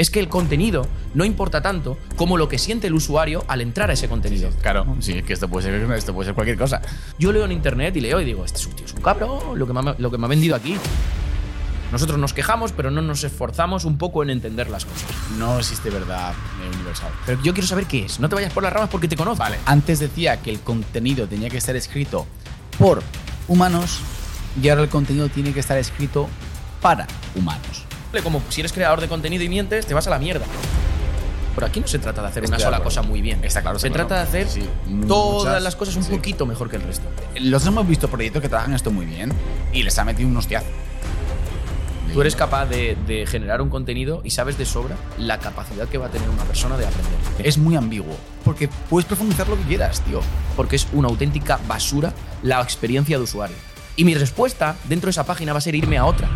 es que el contenido no importa tanto como lo que siente el usuario al entrar a ese contenido. Claro, sí, es que esto puede ser, esto puede ser cualquier cosa. Yo leo en internet y leo y digo, este es un tío, es un cabrón, lo que me ha, lo que me ha vendido aquí. Nosotros nos quejamos, pero no nos esforzamos un poco en entender las cosas. No existe verdad universal. Pero yo quiero saber qué es. No te vayas por las ramas porque te conozco. Vale, antes decía que el contenido tenía que estar escrito por humanos y ahora el contenido tiene que estar escrito para humanos. Como si eres creador de contenido y mientes, te vas a la mierda. Por aquí no se trata de hacer Estoy una de sola cosa muy bien. Está claro, Se trata de hacer Sí, todas muchas- las cosas un sí. poquito mejor que el resto. Los hemos visto proyectos que trabajan esto muy bien y les ha metido un hostiazo. Tú eres capaz de, de generar un contenido y sabes de sobra la capacidad que va a tener una persona de aprender. Es muy ambiguo. Porque puedes profundizar lo que quieras, tío. Porque es una auténtica basura la experiencia de usuario. Y mi respuesta dentro de esa página va a ser irme a otra.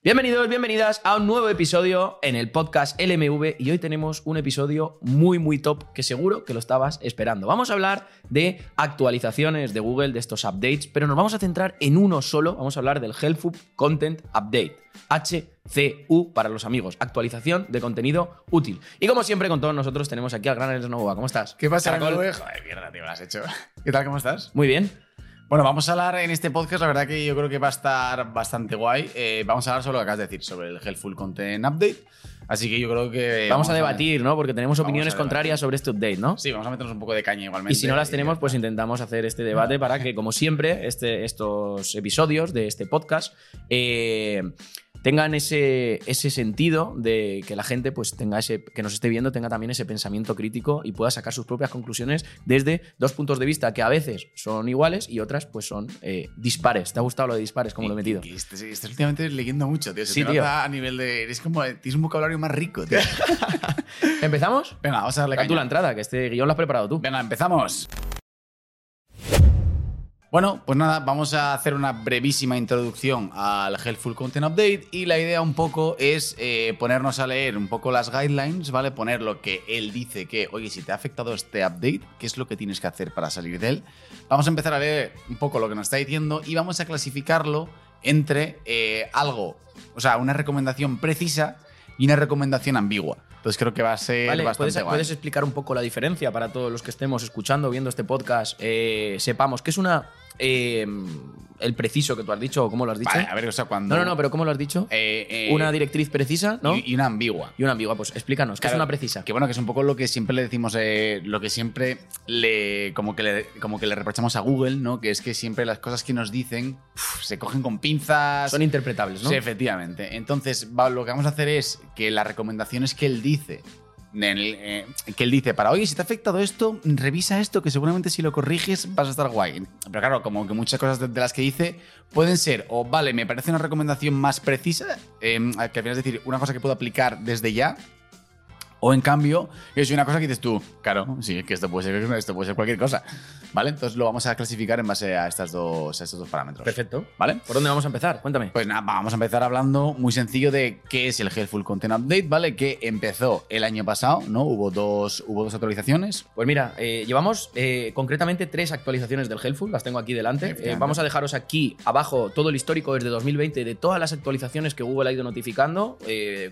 Bienvenidos, bienvenidas a un nuevo episodio en el podcast LMV y hoy tenemos un episodio muy muy top que seguro que lo estabas esperando. Vamos a hablar de actualizaciones de Google, de estos updates, pero nos vamos a centrar en uno solo, vamos a hablar del Helpful Content Update. HCU para los amigos, actualización de contenido útil. Y como siempre con todos nosotros tenemos aquí al gran Ernest Novoa. ¿Cómo estás? ¿Qué pasa, Caracol? Joder, mierda, tío, lo has hecho. ¿Qué tal, cómo estás? Muy bien. Bueno, vamos a hablar en este podcast, la verdad que yo creo que va a estar bastante guay. Eh, vamos a hablar sobre lo que acabas de decir, sobre el Helpful Content Update. Así que yo creo que... Vamos a debatir, ¿no? Porque tenemos Vamos opiniones contrarias sobre este update, ¿no? Sí, vamos a meternos un poco de caña igualmente. Y si no las tenemos, pues intentamos hacer este debate para que, como siempre, este, estos episodios de este podcast eh, tengan ese, ese sentido de que la gente, pues, tenga ese, que nos esté viendo, tenga también ese pensamiento crítico y pueda sacar sus propias conclusiones desde dos puntos de vista que a veces son iguales y otras, pues, son eh, dispares. ¿Te ha gustado lo de dispares, como lo he metido? Estás, estás últimamente leyendo mucho, tío. Se Sí, te tío. nota a nivel de... Eres como... Tienes un vocabulario más rico, tío. ¿Empezamos? Venga, vamos a darle Da tú la caña. entrada, que este guion lo has preparado tú. Venga, empezamos. Bueno, pues nada, vamos a hacer una brevísima introducción al Helpful Content Update y la idea un poco es eh, ponernos a leer un poco las guidelines, ¿vale? Poner lo que él dice que, oye, si te ha afectado este update, ¿qué es lo que tienes que hacer para salir de él? Vamos a empezar a leer un poco lo que nos está diciendo y vamos a clasificarlo entre eh, algo, o sea, una recomendación precisa y una recomendación ambigua. Entonces creo que va a ser Vale, bastante ¿puedes, guay. puedes explicar un poco la diferencia para todos los que estemos escuchando, viendo este podcast? eh, sepamos que es una. Eh, el preciso que tú has dicho, o cómo lo has dicho. Vale, a ver, o sea, cuando... no, no, no, pero ¿cómo lo has dicho? Eh, eh, una directriz precisa, ¿no? y, una ambigua. Y una ambigua, pues explícanos, ¿qué es Claro, una precisa? Que bueno, que es un poco lo que siempre le decimos, eh, lo que siempre le como que le como que le reprochamos a Google, ¿no? Que es que siempre las cosas que nos dicen uf, se cogen con pinzas. Son interpretables, ¿no? Sí, efectivamente. Entonces, lo que vamos a hacer es que las recomendaciones que él dice, eh, que él dice para, oye, si te ha afectado esto, revisa esto, que seguramente si lo corriges vas a estar guay. Pero claro, como que muchas cosas de, de las que dice pueden ser, o vale, me parece una recomendación más precisa, eh, que al final es decir, una cosa que puedo aplicar desde ya. O en cambio, es una cosa que dices tú, claro, sí, que esto puede ser, esto puede ser cualquier cosa. ¿Vale? Entonces lo vamos a clasificar en base a, estas dos, a estos dos parámetros. Perfecto. ¿Vale? ¿Por dónde vamos a empezar? Cuéntame. Pues nada, vamos a empezar hablando muy sencillo de qué es el Helpful Content Update, ¿vale? Que empezó el año pasado, ¿no? Hubo dos, hubo dos actualizaciones. Pues mira, eh, llevamos eh, concretamente tres actualizaciones del Helpful, las tengo aquí delante. Eh, vamos a dejaros aquí abajo todo el histórico desde 2020 de todas las actualizaciones que Google ha ido notificando,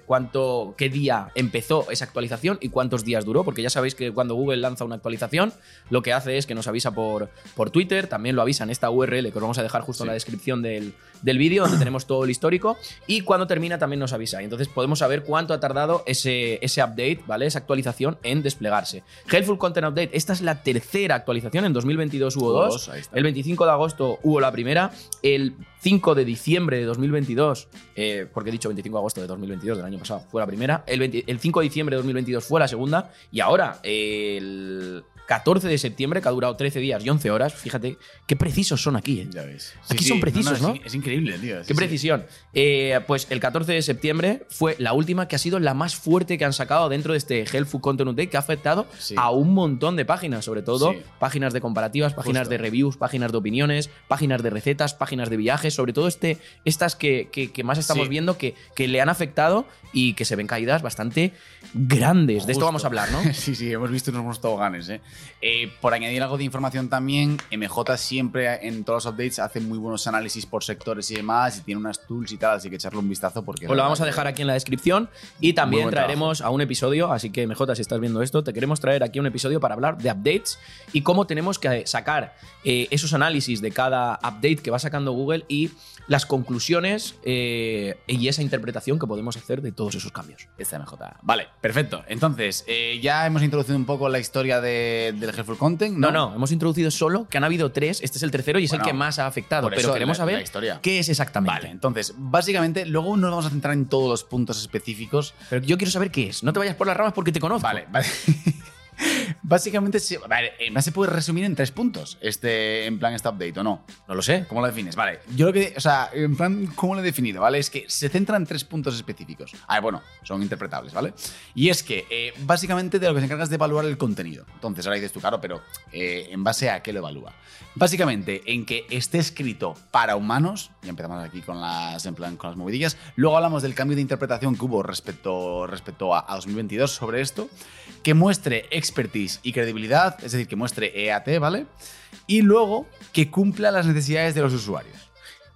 cuánto, qué día empezó esa actualización y cuántos días duró, porque ya sabéis que cuando Google lanza una actualización, lo que hace es que nos avisa por, por Twitter, también lo avisa en esta URL que os vamos a dejar justo en la descripción del, del vídeo, donde tenemos todo el histórico, y cuando termina también nos avisa. Y entonces podemos saber cuánto ha tardado ese, ese update, ¿vale? Esa actualización en desplegarse. Helpful Content Update, esta es la tercera actualización, en 2022 hubo dos. El 25 de agosto hubo la primera, el 5 de diciembre de 2022, eh, porque he dicho 25 de agosto de 2022 del año pasado, fue la primera, el, 20 el 5 de diciembre de 2022 fue la segunda, y ahora el 14 de septiembre, que ha durado 13 días y 11 horas, fíjate qué precisos son aquí, ¿eh? Ya ves. Aquí son precisos, ¿no? Es, es increíble, tío. Sí, Qué sí. precisión. Eh, pues el 14 de septiembre fue la última que ha sido la más fuerte que han sacado dentro de este Helpful Content Update que ha afectado Sí. a un montón de páginas, sobre todo Sí. páginas de comparativas, páginas Justo. de reviews, páginas de opiniones, páginas de recetas, páginas de viajes, sobre todo este, estas que, que- que más estamos Sí. viendo que, que le han afectado y que se ven caídas bastante grandes. De esto vamos a hablar, ¿no? sí, sí, hemos visto unos buenos toboganes, ¿eh? Eh, por añadir algo de información también, MJ siempre en todos los updates hace muy buenos análisis por sectores y demás, y tiene unas tools y tal, así que echarle un vistazo porque... Pues lo vamos a dejar aquí en la descripción y también traeremos a un episodio, así que MJ, si estás viendo esto, te queremos traer aquí un episodio para hablar de updates y cómo tenemos que sacar eh, esos análisis de cada update que va sacando Google y las conclusiones eh, y esa interpretación que podemos hacer de todos esos cambios. Esta MJ. Vale, perfecto. Entonces, ya hemos introducido un poco la historia de- del Helpful Content. No, no, hemos introducido solo que han habido tres, este es el tercero y es Bueno, el que más ha afectado, pero queremos la- la saber historia. qué es exactamente. Vale, entonces, básicamente, luego nos vamos a centrar en todos los puntos específicos. Pero yo quiero saber qué es, no te vayas por las ramas porque te conozco. Vale, vale. Básicamente, vale, eh, más se puede resumir en tres puntos, este, en plan, este update, ¿o no? No lo sé. ¿Cómo lo defines? Vale, yo lo que, o sea, en plan, ¿cómo lo he definido? ¿Vale? Es que se centra en tres puntos específicos. A ver, bueno, son interpretables, ¿vale? Y es que, eh, básicamente, de lo que se encarga es de evaluar el contenido. Entonces, ahora dices tú, claro, pero eh, ¿en base a qué lo evalúa? Básicamente, en que esté escrito para humanos, y empezamos aquí con las, en plan, con las movidillas, luego hablamos del cambio de interpretación que hubo respecto, respecto a, a 2022 sobre esto, que muestre expertise y credibilidad, es decir, que muestre EAT, ¿vale? Y luego que cumpla las necesidades de los usuarios.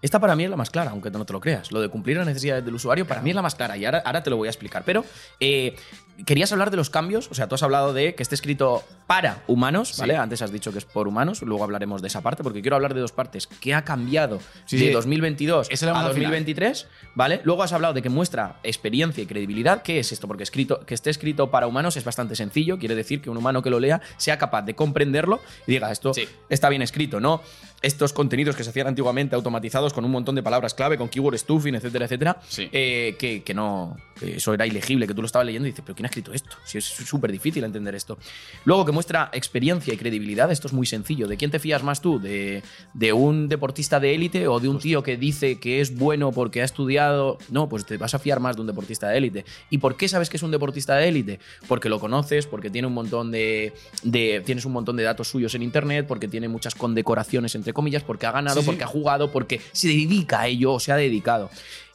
Esta para mí es la más clara, aunque no te lo creas. Lo de cumplir las necesidades del usuario para mí es la más clara y ahora, te lo voy a explicar. Pero eh, querías hablar de los cambios, o sea, tú has hablado de que esté escrito para humanos, ¿vale? Sí. Antes has dicho que es por humanos, luego hablaremos de esa parte, porque quiero hablar de dos partes. ¿Qué ha cambiado Sí, de sí. 2022 Eso lo a vamos al final. 2023? ¿Vale? Luego has hablado de que muestra experiencia y credibilidad. ¿Qué es esto? Porque escrito, que esté escrito para humanos es bastante sencillo, quiere decir que un humano que lo lea sea capaz de comprenderlo y diga, esto está bien escrito, ¿no? Estos contenidos que se hacían antiguamente automatizados con un montón de palabras clave, con keyword stuffing, etcétera, etcétera, eh, que, que no, que eso era ilegible, que tú lo estabas leyendo y dices, pero ¿quién ha escrito esto? Si es súper difícil entender esto. Luego que muestra experiencia y credibilidad, esto es muy sencillo. ¿De quién te fías más tú? ¿De, de un deportista de élite o de un tío que dice que es bueno porque ha estudiado? No, pues te vas a fiar más de un deportista de élite. ¿Y por qué sabes que es un deportista de élite? Porque lo conoces, porque tiene un montón de, de- tienes un montón de datos suyos en internet, porque tiene muchas condecoraciones entre comillas, porque ha ganado, Sí, sí. porque ha jugado, porque se dedica a ello o se ha dedicado.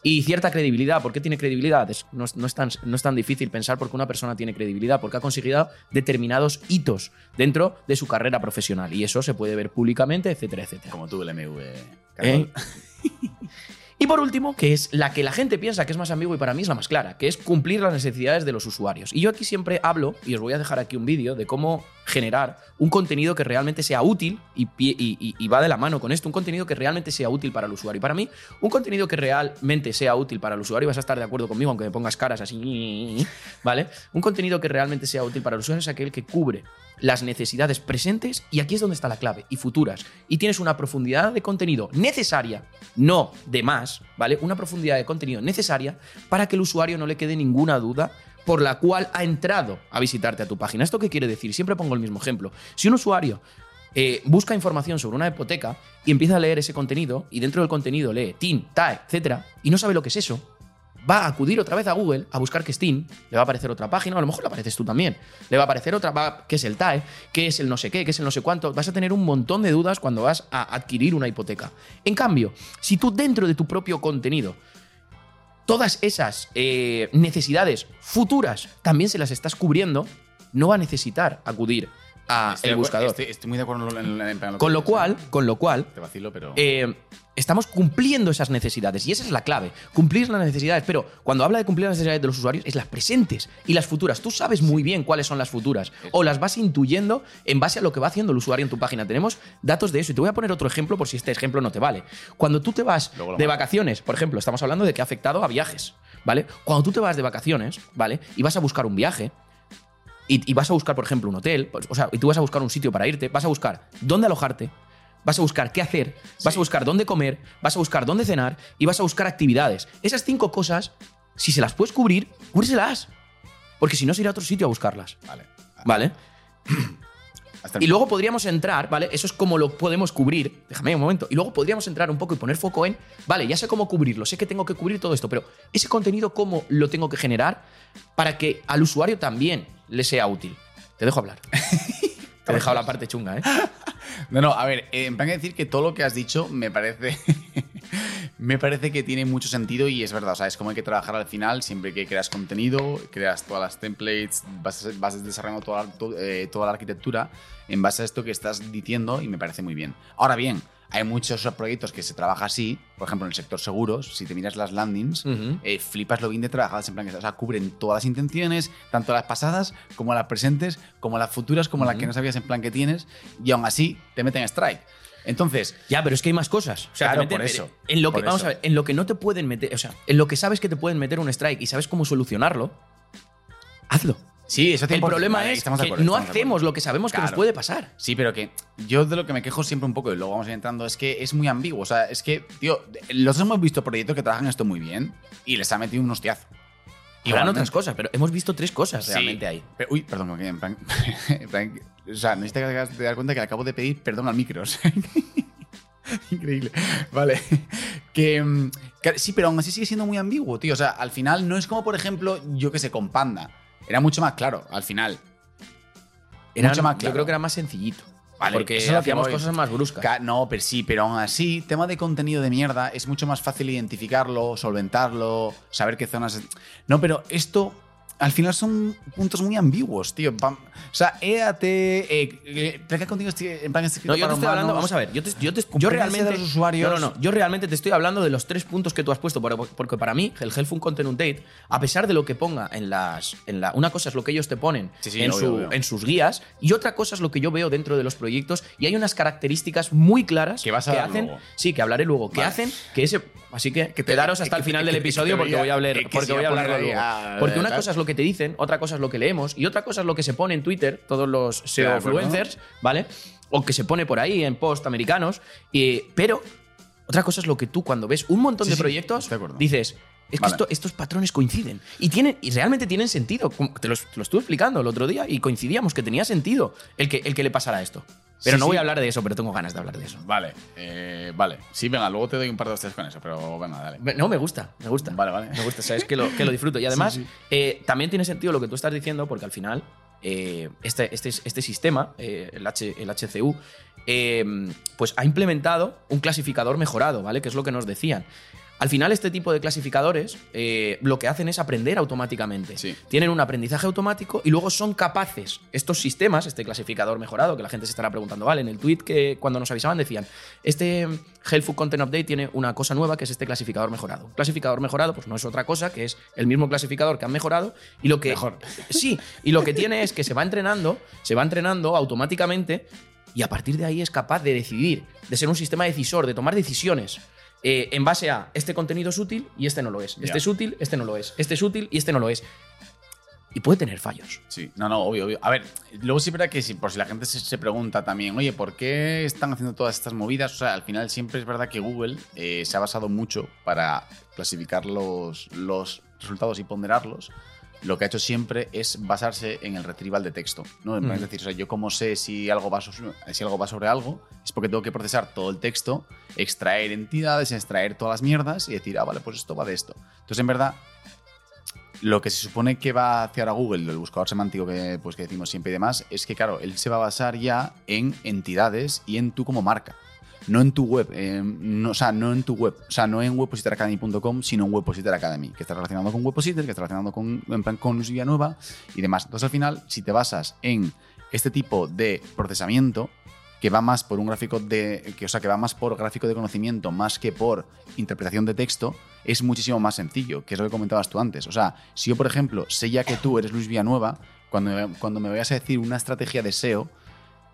Y cierta credibilidad. ¿Por qué tiene credibilidad? Es- no, es, no es tan, no es tan difícil pensar por qué una persona tiene credibilidad, porque ha conseguido determinados hitos dentro de su carrera profesional. Y eso se puede ver públicamente, etcétera, etcétera. Como tú, el MV. ¿Eh? Y por último, que es la que la gente piensa que es más ambigua y para mí es la más clara, que es cumplir las necesidades de los usuarios. Y yo aquí siempre hablo, y os voy a dejar aquí un vídeo, de cómo generar un contenido que realmente sea útil y, va de la mano con esto, un contenido que realmente sea útil para el usuario. Y para mí, un contenido que realmente sea útil para el usuario, vas a estar de acuerdo conmigo, aunque me pongas caras así, ¿vale? Un contenido que realmente sea útil para el usuario es aquel que cubre las necesidades presentes y aquí es donde está la clave, y futuras. Y tienes una profundidad de contenido necesaria, no de más, ¿vale? Una profundidad de contenido necesaria para que el usuario no le quede ninguna duda por la cual ha entrado a visitarte a tu página. ¿Esto qué quiere decir? Siempre pongo el mismo ejemplo. Si un usuario eh, busca información sobre una hipoteca y empieza a leer ese contenido y dentro del contenido lee TIN, TAE, etcétera, y no sabe lo que es eso, va a acudir otra vez a Google a buscar qué es TIN, le va a aparecer otra página, o a lo mejor le apareces tú también, le va a aparecer otra, va, qué es el TAE, qué es el no sé qué, qué es el no sé cuánto, vas a tener un montón de dudas cuando vas a adquirir una hipoteca. En cambio, si tú dentro de tu propio contenido todas esas eh, necesidades futuras también se las estás cubriendo, no va a necesitar acudir a Estoy el buscador. Estoy, estoy muy de acuerdo en, en- en plan que Con lo cual, con lo cual, Te vacilo, pero. eh, estamos cumpliendo esas necesidades y esa es la clave, cumplir las necesidades, pero cuando habla de cumplir las necesidades de los usuarios es las presentes y las futuras. Tú sabes muy bien cuáles son las futuras o las vas intuyendo en base a lo que va haciendo el usuario en tu página. Tenemos datos de eso y te voy a poner otro ejemplo por si este ejemplo no te vale. Cuando tú te vas lo de vacaciones, por ejemplo, estamos hablando de que ha afectado a viajes, ¿vale? Cuando tú te vas de vacaciones, ¿vale? Y vas a buscar un viaje, y, y vas a buscar, por ejemplo, un hotel, o sea, y tú vas a buscar un sitio para irte, vas a buscar dónde alojarte, vas a buscar qué hacer, vas a buscar dónde comer, vas a buscar dónde cenar y vas a buscar actividades. Esas cinco cosas, si se las puedes cubrir, cúbreselas. Porque si no, se irá a otro sitio a buscarlas. Vale. ¿Vale? Y luego podríamos entrar, ¿vale? Eso es como lo podemos cubrir. Déjame un momento. Y luego podríamos entrar un poco y poner foco en, vale, ya sé cómo cubrirlo, sé que tengo que cubrir todo esto, pero ese contenido, ¿cómo lo tengo que generar para que al usuario también le sea útil? Te dejo hablar. Te he dejado la parte chunga, ¿eh? No, no, a ver, eh, en plan de decir que todo lo que has dicho me parece. me parece que tiene mucho sentido y es verdad. O sea, es como hay que trabajar al final, siempre que creas contenido, creas todas las templates, vas, vas desarrollando toda, to- eh, toda la arquitectura en base a esto que estás diciendo y me parece muy bien. Ahora bien, hay muchos proyectos que se trabaja así, por ejemplo, en el sector seguros, si te miras las landings, eh, flipas lo bien de trabajadas, en plan que o sea, cubren todas las intenciones, tanto las pasadas como las presentes, como las futuras, como las que no sabías en plan que tienes, y aún así te meten strike. Entonces, Ya, pero es que hay más cosas. O sea, Claro, meten- por eso, En lo que, vamos eso. a ver, en lo que no te pueden meter, o sea, en lo que sabes que te pueden meter un strike y sabes cómo solucionarlo, hazlo. Sí, eso El 100%, problema vale, es que acuerdo, no hacemos lo que sabemos que nos Claro. puede pasar. Sí, pero que yo de lo que me quejo siempre un poco, y luego vamos a ir entrando, es que es muy ambiguo. O sea, es que, tío, los hemos visto proyectos que trabajan esto muy bien y les ha metido un hostiazo. Igualmente. otras cosas, pero hemos visto tres cosas Sí. realmente ahí. Pero- uy, perdón, en plan, en plan- O sea, necesito que te dar cuenta que acabo de pedir perdón al micro. o sea, Increíble. Vale. Que, mm, que- sí, pero aún así sigue siendo muy ambiguo, tío. O sea, al final no es como, por ejemplo, yo que sé, con Panda. Era mucho más claro, al final. Eran- mucho más Yo claro. creo que era más sencillito. Vale, porque eso hacíamos cosas más bruscas. Ca- No, pero sí, pero aún así, tema de contenido de mierda, es mucho más fácil identificarlo, solventarlo, saber qué zonas. No, pero esto al final son puntos muy ambiguos, tío. Pam- O sea, EAT, eh, eh, placa contigo en plan No, yo te estoy hablando, vamos a ver, yo, te- yo, te- yo realmente. de los usuarios. No, no, no, yo realmente te estoy hablando de los tres puntos que tú has puesto, porque, para mí, el Helpful Content Update, a pesar de lo que ponga en las. En la, una cosa es lo que ellos te ponen Sí, sí, en, obvio, su- obvio. en sus guías, y otra cosa es lo que yo veo dentro de los proyectos, y hay unas características muy claras Que vas a dar hacen. luego. Sí, que hablaré luego, que Vale. hacen que ese. Así que, te- quedaros hasta que el final que del que episodio porque voy a- hablar, que- que porque voy a ahí luego. Porque una cosa es lo que te dicen, otra cosa es lo que leemos, y otra cosa es lo que se pone en Twitter, todos los SEO influencers, ¿vale? O que se pone por ahí en post americanos. y- pero otra cosa es lo que tú, cuando ves un montón Sí, de sí, proyectos, dices. Es que Vale. esto- estos patrones coinciden. Y, tienen, y realmente tienen sentido. Te lo estuve explicando el otro día y coincidíamos que tenía sentido el que, el que le pasara esto. Pero Sí, no voy a hablar de eso, pero tengo ganas de hablar de eso. Vale, eh, vale. Sí, venga, luego te doy un par de hostias con eso, pero venga, dale. No, me gusta, me gusta. Vale, vale. Me gusta, sabes que lo, que lo disfruto. Y además, Sí, sí. eh, también tiene sentido lo que tú estás diciendo, porque al final, eh, este, este, este sistema, eh, el, H- el HCU, eh, pues ha implementado un clasificador mejorado, ¿vale? Que es lo que nos decían. Al final, este tipo de clasificadores eh, lo que hacen es aprender automáticamente. Sí. Tienen un aprendizaje automático y luego son capaces, estos sistemas, este clasificador mejorado, que la gente se estará preguntando, vale, en el tweet que cuando nos avisaban decían, este Helpful Content Update tiene una cosa nueva que es este clasificador mejorado. Un clasificador mejorado, pues no es otra cosa que es el mismo clasificador que han mejorado y lo que. Mejor. Sí, y lo que tiene es que se va entrenando, se va entrenando automáticamente y a partir de ahí es capaz de decidir, de ser un sistema decisor, de tomar decisiones. Eh, en base a este contenido es útil y este no lo es. Este es útil, este no lo es. Este es útil y este no lo es. Y puede tener fallos. Sí, no, no, obvio, obvio. A ver, luego sí verdad que si, por si la gente se, se pregunta también, oye, ¿por qué están haciendo todas estas movidas? O sea, al final siempre es verdad que Google eh, se ha basado mucho para clasificar los, los resultados y ponderarlos. Lo que ha hecho siempre es basarse en el retrieval de texto. ¿no? Mm. Es decir, o sea, yo como sé si algo, va so- si algo va sobre algo, es porque tengo que procesar todo el texto, extraer entidades, extraer todas las mierdas y decir, ah, vale, pues esto va de esto. Entonces, en verdad, lo que se supone que va a hacer a Google, el buscador semántico que, pues, que decimos siempre y demás, es que, claro, él se va a basar ya en entidades y en tú como marca. No en tu web, eh, no, o sea, no en tu web, o sea, no en webpositoracademy.com, sino en Webpositor Academy, que está relacionado con Webpositor, que está relacionado con, en plan, Villanueva y demás. Entonces, al final, si te basas en este tipo de procesamiento, que va más por un gráfico de. Que, o sea, que va más por gráfico de conocimiento más que por interpretación de texto, es muchísimo más sencillo, que es lo que comentabas tú antes. O sea, si yo, por ejemplo, sé ya que tú eres Luis Villanueva, cuando cuando me vayas a decir una estrategia de SEO,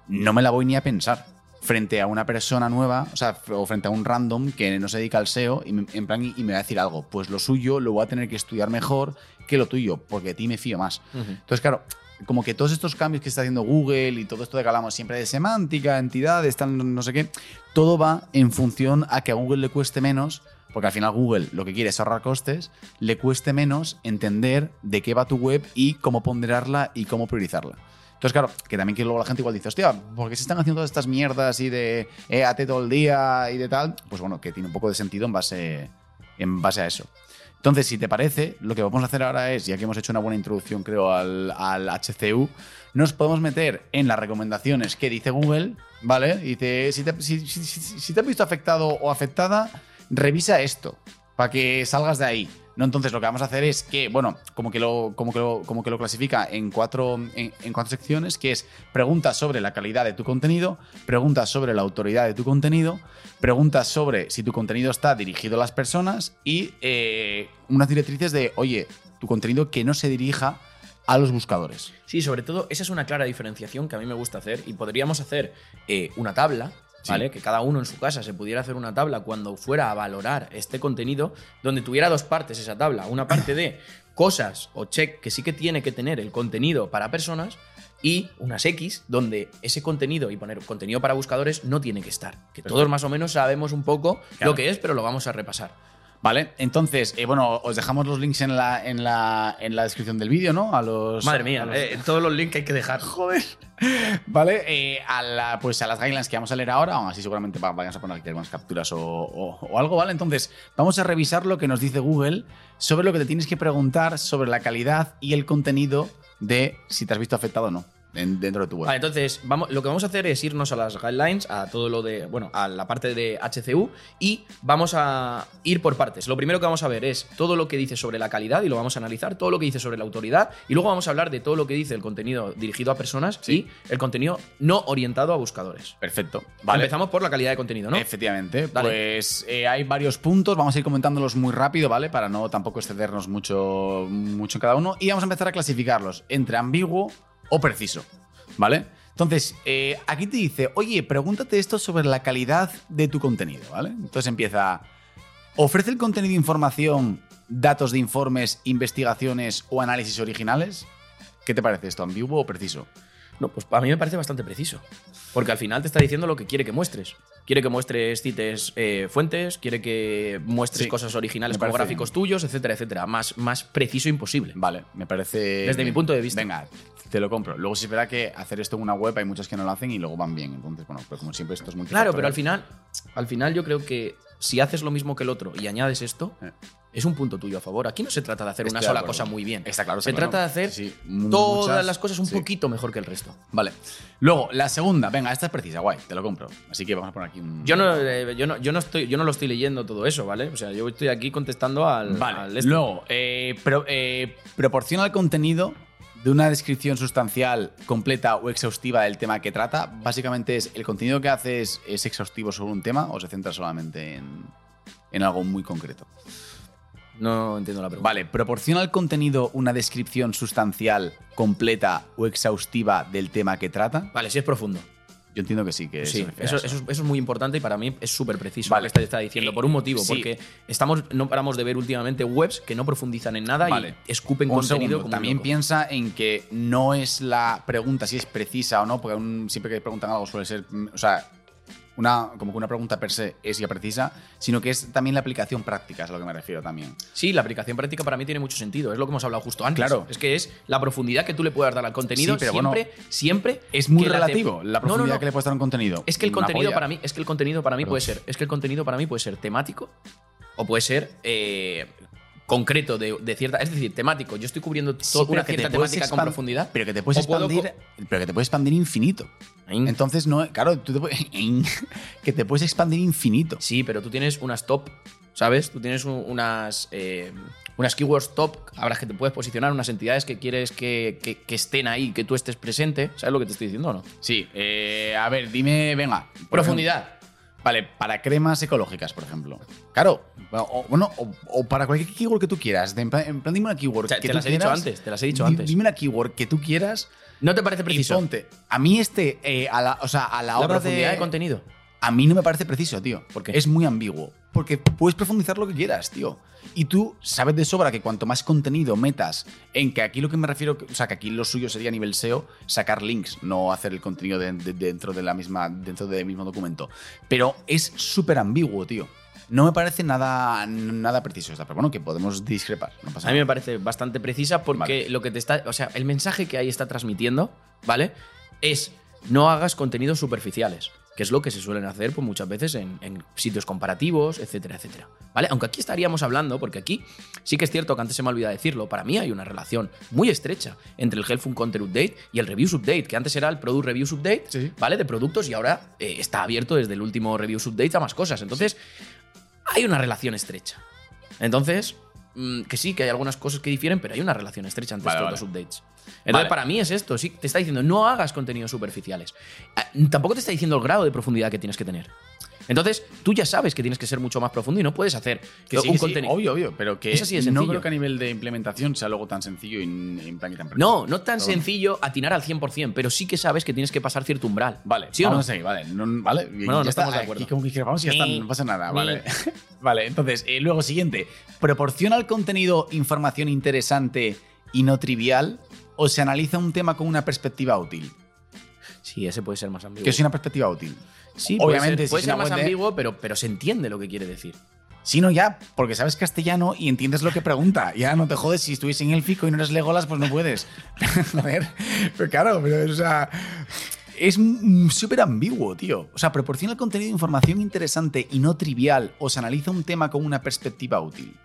no me la voy ni a pensar frente a una persona nueva, o sea, o frente a un random que no se dedica al SEO y me, en plan, y me va a decir algo. Pues lo suyo lo voy a tener que estudiar mejor que lo tuyo, porque de ti me fío más. Entonces, claro, como que todos estos cambios que está haciendo Google y todo esto de que hablamos siempre de semántica, entidades, tal, no sé qué, todo va en función a que a Google le cueste menos, porque al final Google lo que quiere es ahorrar costes, le cueste menos entender de qué va tu web y cómo ponderarla y cómo priorizarla. Entonces, claro, que también que luego la gente igual dice, hostia, ¿por qué se están haciendo todas estas mierdas y de EAT todo el día y de tal? Pues bueno, que tiene un poco de sentido en base, en base a eso. Entonces, si te parece, lo que vamos a hacer ahora es, ya que hemos hecho una buena introducción, creo, al, HCU, nos podemos meter en las recomendaciones que dice Google, ¿vale? Dice, si te, si- si te has visto afectado o afectada, revisa esto para que salgas de ahí. No, entonces lo que vamos a hacer es que, bueno, como que lo, como que como que lo clasifica en cuatro, en, en cuatro secciones, que es preguntas sobre la calidad de tu contenido, preguntas sobre la autoridad de tu contenido, preguntas sobre si tu contenido está dirigido a las personas y eh, unas directrices de, oye, tu contenido que no se dirija a los buscadores. Sí, sobre todo, esa es una clara diferenciación que a mí me gusta hacer y podríamos hacer eh, una tabla. Sí. ¿Vale? Que cada uno en su casa se pudiera hacer una tabla cuando fuera a valorar este contenido, donde tuviera dos partes esa tabla. Una parte de cosas o check que sí que tiene que tener el contenido para personas y unas X donde ese contenido y poner contenido para buscadores no tiene que estar. Que todos más o menos sabemos un poco Claro. lo que es, pero lo vamos a repasar. ¿Vale? Entonces, eh, bueno, os dejamos los links en la, en la, en la descripción del vídeo, ¿no? A los. Madre mía, los- eh, todos los links hay que dejar. Joder. Vale, eh, a, la- pues a las guidelines que vamos a leer ahora, aún así seguramente va- vayamos a poner aquí algunas capturas o, o- o algo, ¿vale? Entonces, vamos a revisar lo que nos dice Google sobre lo que te tienes que preguntar sobre la calidad y el contenido de si te has visto afectado o no en- dentro de tu web. Vale, entonces vamos, lo que vamos a hacer es irnos a las guidelines, a todo lo de, bueno, a la parte de HCU y vamos a ir por partes. Lo primero que vamos a ver es todo lo que dice sobre la calidad y lo vamos a analizar, todo lo que dice sobre la autoridad y luego vamos a hablar de todo lo que dice el contenido dirigido a personas Sí. y el contenido no orientado a buscadores. Perfecto. Vale. Empezamos por la calidad de contenido, ¿no? Efectivamente, Dale. pues eh, hay varios puntos, vamos a ir comentándolos muy rápido, ¿vale? Para no tampoco excedernos mucho, mucho en cada uno. Y vamos a empezar a clasificarlos entre ambiguo o preciso, ¿vale? Entonces, eh, aquí te dice, oye, pregúntate esto sobre la calidad de tu contenido, ¿vale? Entonces empieza, ¿ofrece el contenido información, datos de informes, investigaciones o análisis originales? ¿Qué te parece esto, ambiguo o preciso? No, pues a mí me parece bastante preciso. Porque al final te está diciendo lo que quiere que muestres. Quiere que muestres, cites eh, fuentes, quiere que muestres Sí, cosas originales como gráficos tuyos, etcétera, etcétera. Más, más preciso imposible. Vale, me parece. Desde mi punto de vista. Venga, te lo compro. Luego sí es verdad que hacer esto en una web hay muchos que no lo hacen y luego van bien. Entonces, bueno, pero como siempre esto es muy Claro, pero al final, al final yo creo que si haces lo mismo que el otro y añades esto, Eh. es un punto tuyo a favor. Aquí no se trata de hacer Estoy una de sola cosa muy bien. Está claro. Se claro. trata de hacer Sí, sí, mu- todas muchas- las cosas un sí. poquito mejor que el resto. Vale. Luego, la segunda. Venga, esta es precisa, guay, te lo compro. Así que vamos a poner aquí un. Yo no, eh, yo, no, yo, no estoy, yo no lo estoy leyendo todo eso, ¿vale? O sea, yo estoy aquí contestando al. Vale. al este. Luego, eh, pro- eh, proporciona el contenido de una descripción sustancial, completa o exhaustiva del tema que trata. Básicamente es el contenido que haces es exhaustivo sobre un tema o se centra solamente en, en algo muy concreto. No entiendo la pregunta. Vale, proporciona el contenido una descripción sustancial, completa o exhaustiva del tema que trata. Vale, sí es profundo. Yo entiendo que sí, que Sí, se eso, eso es, eso es muy importante y para mí es súper preciso Vale. lo que está, está diciendo, por un motivo, sí. porque estamos, no paramos de ver últimamente webs que no profundizan en nada Vale. y escupen Un contenido como también loco. piensa en que no es la pregunta si es precisa o no, porque un- siempre que preguntan algo suele ser, mm, o sea, una, como que una pregunta per se es ya precisa, sino que es también la aplicación práctica, es a lo que me refiero también. Sí, la aplicación práctica para mí tiene mucho sentido, es lo que hemos hablado justo antes. Claro. Es que es la profundidad que tú le puedas dar al contenido Sí, pero siempre, bueno, siempre Es muy la relativo la no, profundidad no. que le puedes dar a un contenido. Es que el contenido polla. para mí, es que el contenido para mí puede ser, es que el contenido para mí puede ser temático o puede ser eh, concreto de, de cierta, es decir, temático. Yo estoy cubriendo Sí, toda una te cierta temática con profundidad. Pero que te puedes puedo expandir, pero que te puedes expandir infinito. Entonces no, claro, tú te puedes, que te puedes expandir infinito. Sí, pero tú tienes unas top, ¿sabes? Tú tienes un- unas, eh, unas keywords top, habrás que te puedes posicionar, unas entidades que quieres que, que- que estén ahí, que tú estés presente. ¿Sabes lo que te estoy diciendo o no? Sí, eh, a ver, dime, venga. Profundidad. Vale, para cremas ecológicas, por ejemplo. Claro, o, bueno, o, o para cualquier keyword que tú quieras. De en, plan, en plan, dime una keyword que te tú las he dicho quieras. antes, te las he dicho Di- antes. Dime una keyword que tú quieras ¿No te parece y preciso? ponte. A mí este, eh, a la, o sea, a la, la hora de contenido. A mí no me parece preciso, tío. ¿Por qué? Es muy ambiguo. Porque puedes profundizar lo que quieras, tío. Y tú sabes de sobra que cuanto más contenido metas, en que aquí lo que me refiero, o sea, que aquí lo suyo sería a nivel SEO, sacar links, no hacer el contenido de- de- dentro de la misma, dentro del mismo documento. Pero es súper ambiguo, tío. No me parece nada, nada preciso esta, pero bueno, que podemos discrepar. No pasa A mí me parece bastante precisa porque Vale. lo que te está. O sea, el mensaje que ahí está transmitiendo, ¿vale? Es no hagas contenidos superficiales. Que es lo que se suelen hacer pues, muchas veces en, en sitios comparativos, etcétera, etcétera. ¿Vale? Aunque aquí estaríamos hablando, porque aquí sí que es cierto que antes se me olvidado decirlo, para mí hay una relación muy estrecha entre el Helpful Content Update y el Reviews Update, que antes era el Product Reviews Update, Sí. ¿vale? De productos y ahora eh, está abierto desde el último Reviews Update a más cosas. Entonces, hay una relación estrecha. Entonces, mm, que sí, que hay algunas cosas que difieren, pero hay una relación estrecha entre Vale, estos vale. dos updates. Entonces, Vale. para mí es esto, sí, te está diciendo, no hagas contenidos superficiales. Ah, Tampoco te está diciendo el grado de profundidad que tienes que tener. Entonces, tú ya sabes que tienes que ser mucho más profundo y no puedes hacer Que un sí, que sí, contenido. obvio, obvio, pero que Es así de no creo que a nivel de implementación sea luego tan sencillo y plan que tan No, no tan Pero bueno. sencillo atinar al 100%, pero sí que sabes que tienes que pasar cierto umbral. Vale, ¿Sí o no? vamos a seguir, vale. No, vale, y no ya estamos de acuerdo. Aquí como que vamos y ya está, no pasa nada, vale. vale, entonces, eh, luego siguiente. ¿Proporciona el contenido información interesante y no trivial? ¿O se analiza un tema con una perspectiva útil? Sí, ese puede ser más ambiguo. ¿Qué es una perspectiva útil? Sí, Obviamente, puede ser, si puede es ser más ambiguo, pero, pero se entiende lo que quiere decir. Sí, no, ya, porque sabes castellano y entiendes lo que pregunta. Ya no te jodes, si estuviese en élfico y no eres Legolas, pues no puedes. A ver, pero claro, pero o sea. Es súper ambiguo, tío. O sea, proporciona el contenido de información interesante y no trivial o se analiza un tema con una perspectiva útil.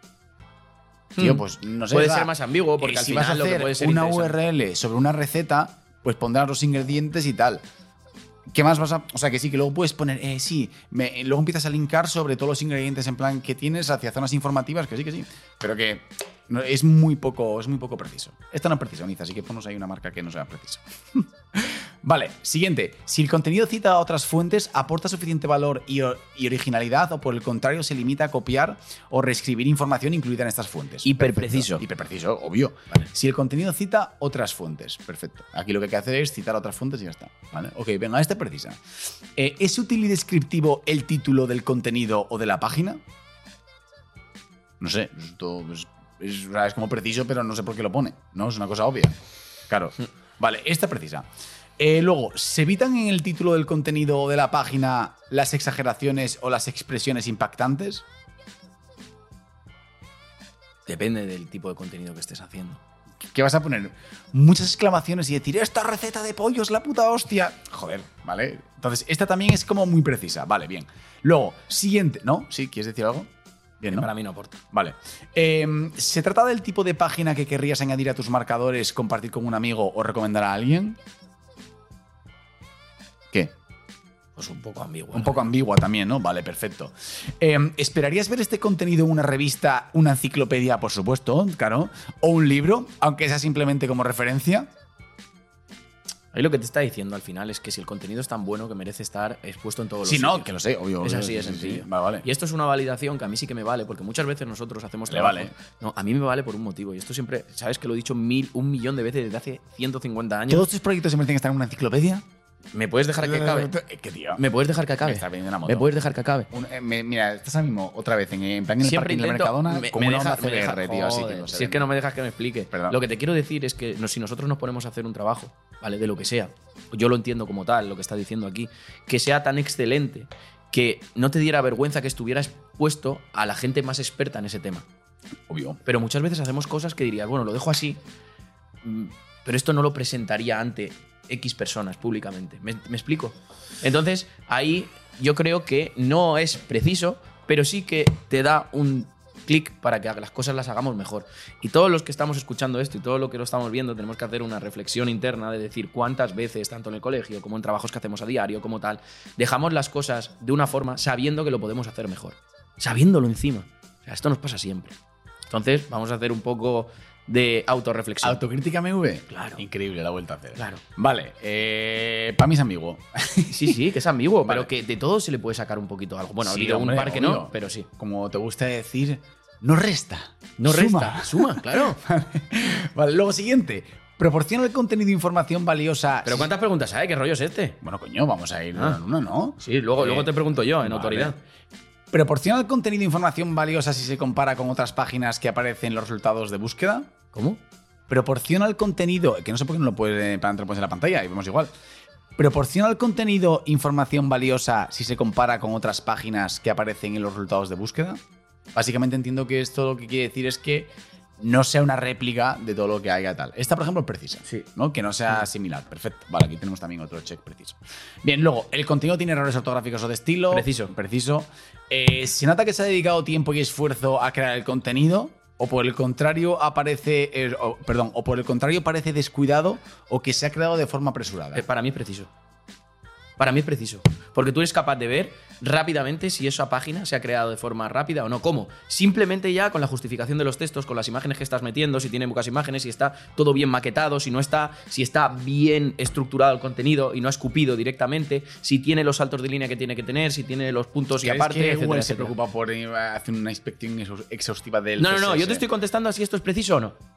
Tío, Hmm. pues no sé. puede ser más ambiguo, porque eh, al si final vas a lo que hacer puede ser una. URL sobre una receta, pues pondrás los ingredientes y tal. ¿Qué más vas a.? O sea, que sí, que luego puedes poner. Eh, sí, luego empiezas a linkar sobre todos los ingredientes en plan que tienes hacia zonas informativas, que sí, que sí. Pero que es muy poco es muy poco preciso. Esto no es preciso, Niza, así que ponnos ahí una marca que no sea precisa. vale, siguiente. Si el contenido cita a otras fuentes, ¿aporta suficiente valor y, originalidad o por el contrario se limita a copiar o reescribir información incluida en estas fuentes? Hiperpreciso. Hiperpreciso, obvio. Si el contenido cita otras fuentes, perfecto. Aquí lo que hay que hacer es citar otras fuentes y ya está. ¿vale? Ok, venga, este precisa. Eh, ¿Es útil y descriptivo el título del contenido o de la página? No sé, esto es, es- como preciso, pero no sé por qué lo pone. ¿No? Es una cosa obvia. Claro. Vale, esta precisa. Eh, luego, ¿se evitan en el título del contenido o de la página las exageraciones o las expresiones impactantes? Depende del tipo de contenido que estés haciendo. que vas a poner muchas exclamaciones y decir, esta receta de pollo es la puta hostia. Joder, ¿vale? Entonces, esta también es como muy precisa. Vale, bien. Luego, siguiente. ¿No? ¿Sí? ¿Quieres decir algo? Bien, ¿no? Para mí no aporta. Vale. Eh, ¿Se trata del tipo de página que querrías añadir a tus marcadores, compartir con un amigo o recomendar a alguien? ¿Qué? Pues un poco ambiguo. Un ¿no? poco ambigua también, ¿no? Vale, perfecto. Eh, ¿Esperarías ver este contenido en una revista, una enciclopedia, por supuesto, claro, o un libro, aunque sea simplemente como referencia? Ahí lo que te está diciendo al final es que si el contenido es tan bueno que merece estar expuesto en todos los Sí, no, sitios. que lo sé, obvio. Es así de sí, sí, sí. sencillo. Vale, vale. Y esto es una validación que a mí sí que me vale, porque muchas veces nosotros hacemos Le trabajo. vale. No, a mí me vale por un motivo. Y esto siempre, sabes que lo he dicho mil, un millón de veces desde hace 150 años. ¿Todos tus proyectos se merecen estar en una enciclopedia? ¿Me puedes dejar que acabe? ¿Qué tío? ¿Me puedes dejar que acabe? Me está vendiendo una moto. ¿Me puedes dejar que acabe? Un- eh, me- mira, estás ahora mismo otra vez en, en plan en el Siempre parking. Mercadona me- con me una deja- Honda me deja- CBR, tío, así que joder, no se si es que no me dejas que me explique. Perdón. Lo que te quiero decir es que no- si nosotros nos ponemos a hacer un trabajo, ¿vale? De lo que sea, yo lo entiendo como tal, lo que está diciendo aquí, que sea tan excelente que no te diera vergüenza que estuvieras puesto a la gente más experta en ese tema. Obvio. Pero muchas veces hacemos cosas que dirías, bueno, lo dejo así, mm, pero esto no lo presentaría ante X personas públicamente. ¿Me, explico? Entonces, ahí yo creo que no es preciso, pero sí que te da un clic para que las cosas las hagamos mejor. Y todos los que estamos escuchando esto y todo lo que lo estamos viendo, tenemos que hacer una reflexión interna de decir cuántas veces, tanto en el colegio como en trabajos que hacemos a diario, como tal, dejamos las cosas de una forma sabiendo que lo podemos hacer mejor. Sabiéndolo encima. Esto nos pasa siempre. Entonces, vamos a hacer un poco de autorreflexión. ¿Autocrítica MV? Claro. Increíble la vuelta a hacer. Claro. Vale, eh, para mí es ambiguo. Sí, sí, que es ambiguo, Vale. pero que de todo se le puede sacar un poquito algo. Bueno, Sí, hombre, un par que obvio. no, pero sí. Como te gusta decir, no resta. No suma. resta, suma, claro. Vale, luego siguiente. Proporciona el contenido e información valiosa. Pero ¿cuántas preguntas hay? ¿Qué rollo es este? Bueno, coño, vamos a ir Ah. una en una, ¿no? Sí, luego, Eh, luego te pregunto yo, en vale. autoridad. ¿Proporciona el contenido e información valiosa si se compara con otras páginas que aparecen en los resultados de búsqueda? ¿Cómo? Proporciona el contenido, que no sé por qué no lo puede para pones en la pantalla y vemos igual. Proporciona el contenido información valiosa si se compara con otras páginas que aparecen en los resultados de búsqueda. Básicamente entiendo que esto lo que quiere decir es que no sea una réplica de todo lo que haya tal. Esta, por ejemplo, es precisa. Sí. ¿no? Que no sea similar. Perfecto. Vale, aquí tenemos también otro check preciso. Bien, luego, ¿el contenido tiene errores ortográficos o de estilo? Preciso. Preciso. Eh, ¿Se nota que se ha dedicado tiempo y esfuerzo a crear el contenido? ¿O por el contrario aparece. eh, o- perdón, o por el contrario parece descuidado o que se ha creado de forma apresurada? Eh, para mí preciso. Para mí es preciso. Porque tú eres capaz de ver rápidamente si esa página se ha creado de forma rápida o no. ¿Cómo? Simplemente ya con la justificación de los textos, con las imágenes que estás metiendo, si tiene pocas imágenes, si está todo bien maquetado, si no está, si está bien estructurado el contenido y no ha escupido directamente, si tiene los saltos de línea que tiene que tener, si tiene los puntos y ¿Crees aparte, que etcétera, Google se etcétera. preocupa por eh, hacer una inspección exhaus- exhaustiva del No, no, no, yo te estoy contestando a si esto es preciso o no.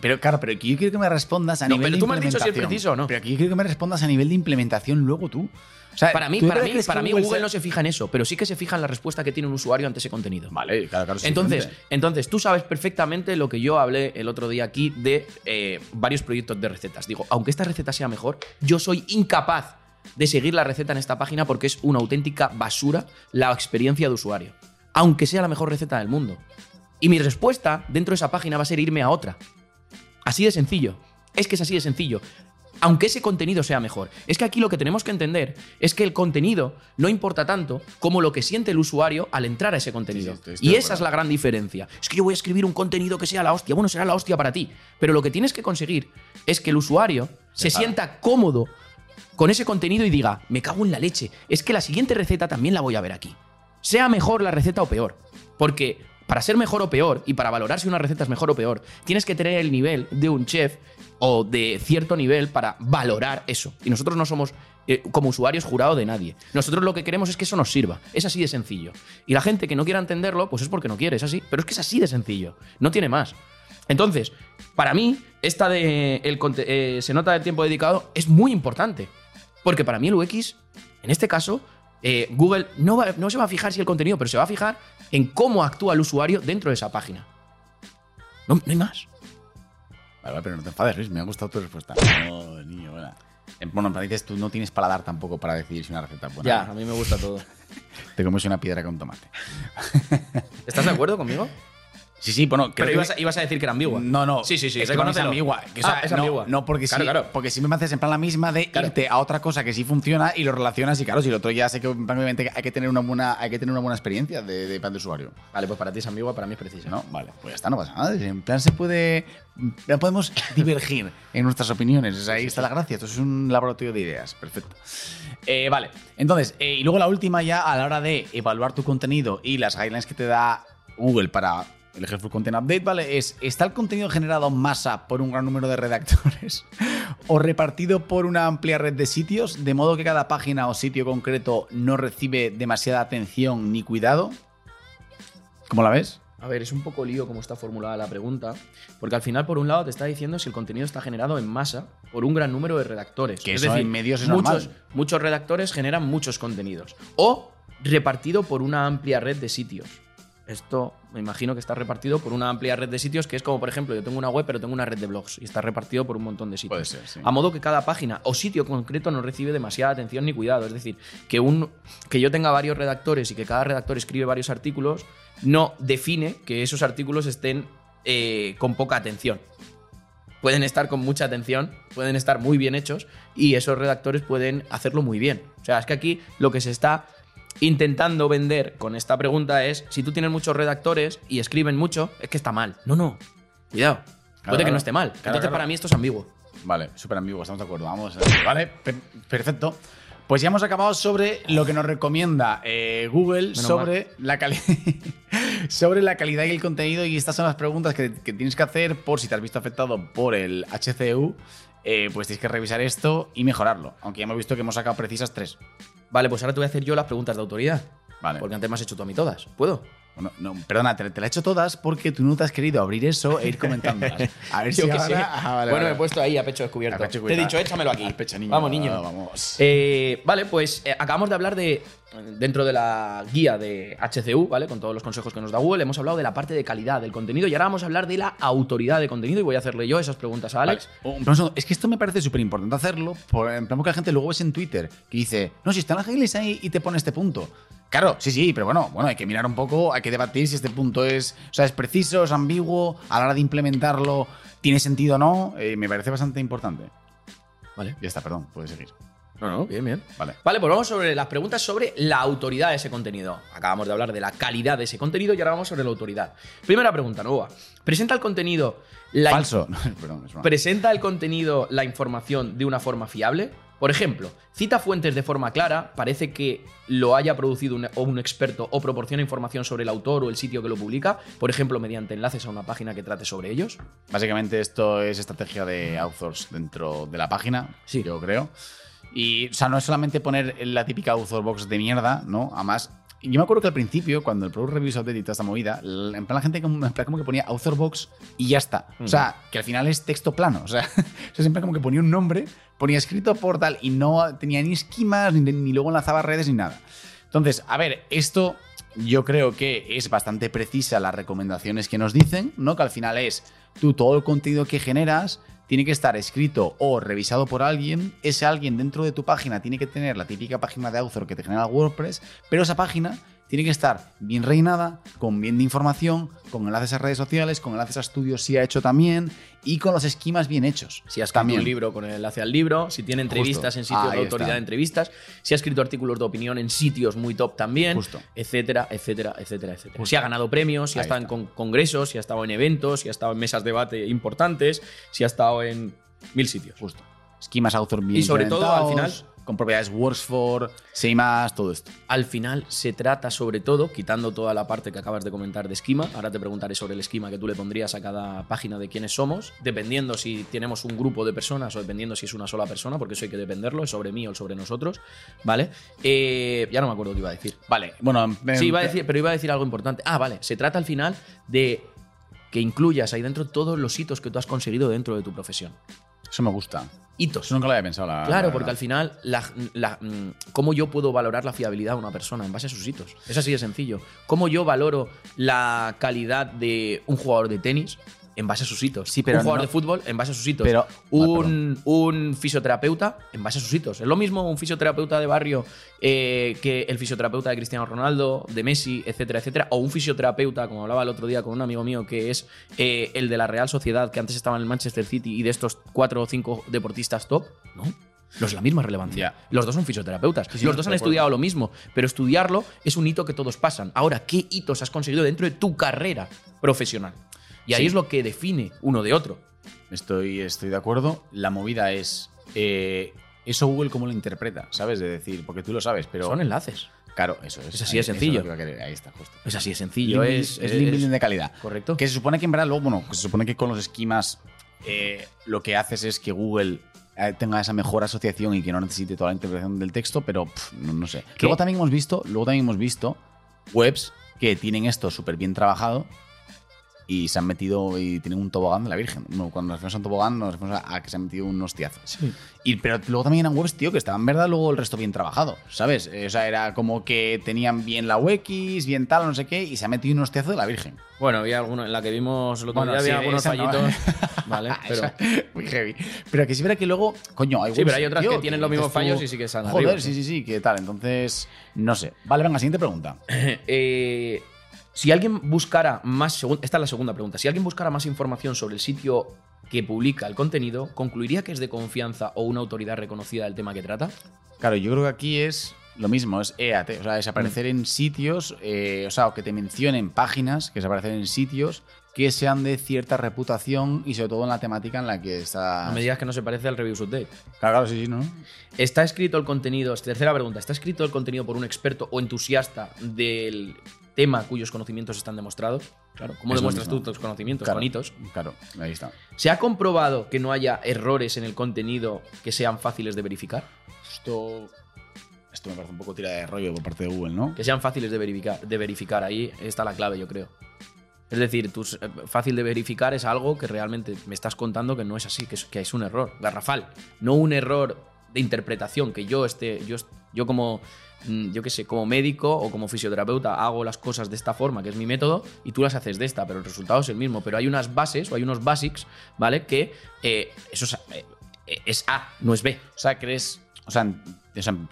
Pero claro, pero yo quiero que me respondas a No, nivel pero de tú me has dicho si es preciso o no. Pero aquí yo quiero que me respondas a nivel de implementación luego tú. O sea, Para mí, ¿tú de para mí, para mí Google se- no se fija en eso, pero sí que se fija en la respuesta que tiene un usuario ante ese contenido. Vale, claro, claro. es Entonces, entonces, tú sabes perfectamente lo que yo hablé el otro día aquí de eh, varios proyectos de recetas. Digo, aunque esta receta sea mejor, yo soy incapaz de seguir la receta en esta página porque es una auténtica basura la experiencia de usuario. Aunque sea la mejor receta del mundo. Y mi respuesta dentro de esa página va a ser irme a otra. Así de sencillo. Es que es así de sencillo. Aunque ese contenido sea mejor. Es que aquí lo que tenemos que entender es que el contenido no importa tanto como lo que siente el usuario al entrar a ese contenido. Sí, sí, y esa es la gran diferencia. Es que yo voy a escribir un contenido que sea la hostia. Bueno, será la hostia para ti. Pero lo que tienes que conseguir es que el usuario se, sienta cómodo con ese contenido y diga, me cago en la leche. Es que la siguiente receta también la voy a ver aquí. Sea mejor la receta o peor. Porque para ser mejor o peor y para valorar si una receta es mejor o peor, tienes que tener el nivel de un chef o de cierto nivel para valorar eso. Y nosotros no somos, eh, como usuarios, jurado de nadie. Nosotros lo que queremos es que eso nos sirva. Es así de sencillo. Y la gente que no quiera entenderlo, pues es porque no quiere, es así. Pero es que es así de sencillo. No tiene más. Entonces, para mí, esta de el eh, se nota el tiempo dedicado es muy importante. Porque para mí el UX, en este caso, eh, Google no, va- no se va a fijar si el contenido, pero se va a fijar en cómo actúa el usuario dentro de esa página. No, no hay más. Vale, vale, pero no te enfades, Luis. Me ha gustado tu respuesta. No, niño, bueno. Eh, Bueno, pero dices tú no tienes paladar tampoco para decidir si una receta es buena. Ya, a mí me gusta todo. Te comes una piedra con tomate. ¿Estás de acuerdo conmigo? Sí, sí, bueno. creo Pero que- ibas a, ibas a decir que era ambigua. No, no. Sí, sí, sí. Es que es ambigua. Que, o sea, Ah, es no, ambigua. No, porque Claro, sí, claro. porque siempre me haces en plan la misma de Claro. irte a otra cosa que sí funciona y lo relacionas y claro, si el otro ya sé que obviamente hay que tener una buena, hay que tener una buena experiencia de, de plan de usuario. Vale, pues para ti es ambigua, para mí es precisa. ¿No? Vale, pues ya está, no pasa nada. En plan se puede. Ya podemos divergir en nuestras opiniones. O sea, ahí está la gracia. Esto es un laboratorio de ideas. Perfecto. Eh, vale, entonces, eh, y luego la última ya a la hora de evaluar tu contenido y las guidelines que te da Google para elegir Full Content Update, ¿vale? Es, ¿está el contenido generado en masa por un gran número de redactores o repartido por una amplia red de sitios, de modo que cada página o sitio concreto no recibe demasiada atención ni cuidado? ¿Cómo la ves? A ver, es un poco lío cómo está formulada la pregunta, porque al final, por un lado, te está diciendo si el contenido está generado en masa por un gran número de redactores. Que es eso decir, en medios es muchos, normal. muchos redactores generan muchos contenidos. O repartido por una amplia red de sitios. Esto me imagino que está repartido por una amplia red de sitios, que es como, por ejemplo, yo tengo una web, pero tengo una red de blogs y está repartido por un montón de sitios. Puede ser, sí. A modo que cada página o sitio concreto no recibe demasiada atención ni cuidado. Es decir, que, un, que yo tenga varios redactores y que cada redactor escribe varios artículos no define que esos artículos estén eh, con poca atención. Pueden estar con mucha atención, pueden estar muy bien hechos y esos redactores pueden hacerlo muy bien. O sea, es que aquí lo que se está intentando vender con esta pregunta es, si tú tienes muchos redactores y escriben mucho, es que está mal. No, no. Cuidado. Puede que no esté mal. Claro, Entonces, para mí esto es ambiguo. Vale, súper ambiguo, estamos de acuerdo. Vamos. Vale, per- perfecto. Pues ya hemos acabado sobre lo que nos recomienda eh, Google Menos sobre la, cali- sobre la calidad y el contenido. Y estas son las preguntas que, que tienes que hacer por si te has visto afectado por el HCU. Eh, pues tienes que revisar esto y mejorarlo. Aunque ya hemos visto que hemos sacado precisas tres. Vale, pues ahora te voy a hacer yo las preguntas de autoridad. Vale. Porque antes me has hecho tú a mí todas. ¿Puedo? Bueno, no, perdona, te, te la he hecho todas porque tú no te has querido abrir eso e ir comentándolas. A ver si Yo qué ahora- sé. Ah, vale, bueno, vale. me he puesto ahí a pecho descubierto. A pecho Te he dicho, échamelo aquí. Pecho, niño. Vamos, niño. Vamos. Eh, vale, pues eh, acabamos de hablar de. Dentro de la guía de HCU, ¿vale? Con todos los consejos que nos da Google, hemos hablado de la parte de calidad del contenido y ahora vamos a hablar de la autoridad de contenido y voy a hacerle yo esas preguntas a Alex. Vale. Un segundo, es que esto me parece súper importante hacerlo, por, en plan porque la gente luego ves en Twitter que dice, no, si están las guidelines ahí y te pone este punto. Claro, sí, sí, pero bueno, bueno, hay que mirar un poco, hay que debatir si este punto es, o sea, es preciso, es ambiguo, a la hora de implementarlo, tiene sentido o no, eh, me parece bastante importante. Vale. Ya está, perdón, puedes seguir. No, no, bien, bien. Vale. Vale, pues vamos sobre las preguntas sobre la autoridad de ese contenido. Acabamos de hablar de la calidad de ese contenido y ahora vamos sobre la autoridad. Primera pregunta, Nueva. ¿Presenta el contenido la Falso. Perdón, es. ¿Presenta el contenido la información de una forma fiable? Por ejemplo, cita fuentes de forma clara, parece que lo haya producido un, o un experto o proporciona información sobre el autor o el sitio que lo publica, por ejemplo, mediante enlaces a una página que trate sobre ellos. Básicamente esto es estrategia de outsource dentro de la página, Sí. yo creo. Y, o sea, no es solamente poner la típica author box de mierda, ¿no? Además, yo me acuerdo que al principio, cuando el Product Reviews Update y toda esta movida, en plan la gente como, que ponía author box y ya está. O sea, que al final es texto plano. O sea, o sea, siempre como que ponía un nombre, ponía escrito por tal y no tenía ni esquemas, ni, ni luego enlazaba redes, ni nada. Entonces, a ver, esto yo creo que es bastante precisa las recomendaciones que nos dicen, ¿no? Que al final es tú todo el contenido que generas tiene que estar escrito o revisado por alguien. Ese alguien dentro de tu página tiene que tener la típica página de author que te genera WordPress, pero esa página tiene que estar bien reinada, con bien de información, con enlaces a redes sociales, con enlaces a estudios si ha hecho también y con los esquemas bien hechos. Si ha escrito un libro con el enlace al libro, si tiene entrevistas Justo. en sitios Ahí de autoridad está. de entrevistas, si ha escrito artículos de opinión en sitios muy top también, Justo. etcétera, etcétera, etcétera, etcétera. Justo. Si ha ganado premios, si ha estado en con- congresos, si ha estado en eventos, si ha estado en mesas de debate importantes, si ha estado en mil sitios. Justo. Esquemas author bien Y sobre todo, al final- con propiedades Wordsfor, más todo esto. Al final se trata sobre todo, quitando toda la parte que acabas de comentar de esquema, ahora te preguntaré sobre el esquema que tú le pondrías a cada página de quiénes somos, dependiendo si tenemos un grupo de personas o dependiendo si es una sola persona, porque eso hay que dependerlo, es sobre mí o sobre nosotros, ¿vale? Eh, ya no me acuerdo qué iba a decir. Vale, bueno, em- Sí, iba a decir, pero iba a decir algo importante. Ah, vale, se trata al final de que incluyas ahí dentro todos los hitos que tú has conseguido dentro de tu profesión. Eso me gusta. Hitos. Nunca lo había pensado. La, Claro, la porque al final, la- la- mm, ¿cómo yo puedo valorar la fiabilidad de una persona en base a sus hitos? Es así de sencillo. ¿Cómo yo valoro la calidad de un jugador de tenis en base a sus hitos? Sí, pero un jugador no- de fútbol en base a sus hitos. Pero- un, un fisioterapeuta en base a sus hitos. Es lo mismo un fisioterapeuta de barrio eh, que el fisioterapeuta de Cristiano Ronaldo, de Messi, etcétera, etcétera. O un fisioterapeuta, como hablaba el otro día con un amigo mío, que es eh, el de la Real Sociedad, que antes estaba en el Manchester City y de estos cuatro o cinco deportistas top. No. No es la misma relevancia. Los dos son fisioterapeutas. Sí, los dos han estudiado lo mismo, pero estudiarlo es un hito que todos pasan. Ahora, ¿qué hitos has conseguido dentro de tu carrera profesional? Y ahí Sí. es lo que define uno de otro. Estoy, estoy de acuerdo. La movida es. eh, eso Google cómo lo interpreta, ¿sabes? De decir, porque tú lo sabes, pero. Son enlaces. Claro, eso es. Es así de sencillo. lo que. Ahí está, justo. Es así de sencillo. Link Es, es link building de calidad. Correcto. Que se supone que en verdad, luego, bueno, se supone que con los esquemas eh, lo que haces es que Google eh, tenga esa mejor asociación y que no necesite toda la interpretación del texto, pero pff, no, no sé. ¿Qué? Luego también hemos visto, luego también hemos visto webs que tienen esto súper bien trabajado y se han metido y tienen un tobogán de la Virgen. Cuando nos referimos a un tobogán nos referimos a, a que se han metido un hostiazo. Sí. Y, pero luego también eran webs, tío, que estaban verdad luego el resto bien trabajado, ¿sabes? Eh, o sea, era como que tenían bien la UX, bien tal, no sé qué, y se ha metido un hostiazo de la Virgen. Bueno, había alguno en la que vimos el otro Bueno, había sí, algunos no. fallitos. vale, pero. Muy heavy. Pero que sí verá que luego, coño, hay Sí, pero hay otras tío, que tienen los mismos tú, fallos y sí que salen Joder, arriba, sí, sí. sí, sí, ¿qué tal? Entonces, no sé. Vale, venga, siguiente pregunta. Eh, si alguien buscara más. Esta es la segunda pregunta. Si alguien buscara más información sobre el sitio que publica el contenido, ¿concluiría que es de confianza o una autoridad reconocida del tema que trata? Claro, yo creo que aquí es lo mismo, es EAT, o sea, es aparecer en sitios, eh, o sea, o que te mencionen páginas, que es aparecer en sitios que sean de cierta reputación y sobre todo en la temática en la que está. No me digas que no se parece al Reviews Update. Claro, claro, sí, sí, ¿no? ¿Está escrito el contenido? Tercera pregunta. ¿Está escrito el contenido por un experto o entusiasta del tema cuyos conocimientos están demostrados? Claro. ¿Cómo demuestras tú tus conocimientos? Claro, hitos. Claro, ahí está. ¿Se ha comprobado que no haya errores en el contenido que sean fáciles de verificar? Esto. Esto me parece un poco tira de rollo por parte de Google, ¿no? Que sean fáciles de verificar. De verificar. Ahí está la clave, yo creo. Es decir, tus- eh, fácil de verificar es algo que realmente me estás contando que no es así, que es, que es un error garrafal. No un error de interpretación, que yo esté. Yo, yo como. Mm, Yo qué sé, como médico o como fisioterapeuta hago las cosas de esta forma, que es mi método, y tú las haces de esta, pero el resultado es el mismo. Pero hay unas bases o hay unos basics, ¿vale? Que eh, eso es, eh, es A, no es B. O sea, crees. O sea,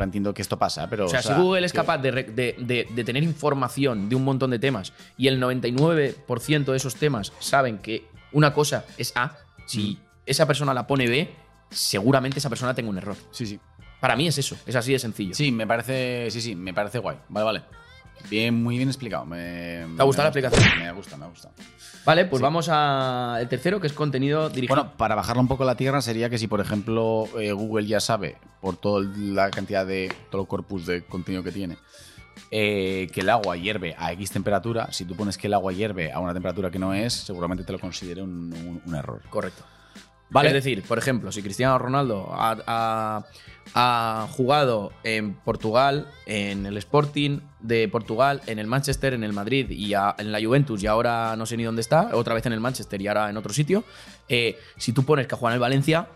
entiendo que esto pasa, pero. O sea, si Google es capaz de, de- de- de tener información de un montón de temas y el 99% de esos temas saben que una cosa es A, si esa persona la pone B, seguramente esa persona tenga un error. Sí, sí. Para mí es eso, es así de sencillo. Sí, me parece. Sí, sí, me parece guay. Vale, vale. Bien, muy bien explicado. Me, ¿Te ha gustado la me aplicación? Me gusta, me gusta. Vale, pues Sí. vamos al tercero, que es contenido dirigido. Bueno, para bajarlo un poco a la tierra sería que si, por ejemplo, eh, Google ya sabe, por toda la cantidad de, todo el corpus de contenido que tiene, eh, que el agua hierve a X temperatura, si tú pones que el agua hierve a una temperatura que no es, seguramente te lo considere un, un- un error. Correcto. Vale. Es decir, por ejemplo, si Cristiano Ronaldo ha, ha- ha jugado en Portugal, en el Sporting de Portugal, en el Manchester, en el Madrid y a- en la Juventus y ahora no sé ni dónde está, otra vez en el Manchester y ahora en otro sitio, eh, si tú pones que juega en el Valencia,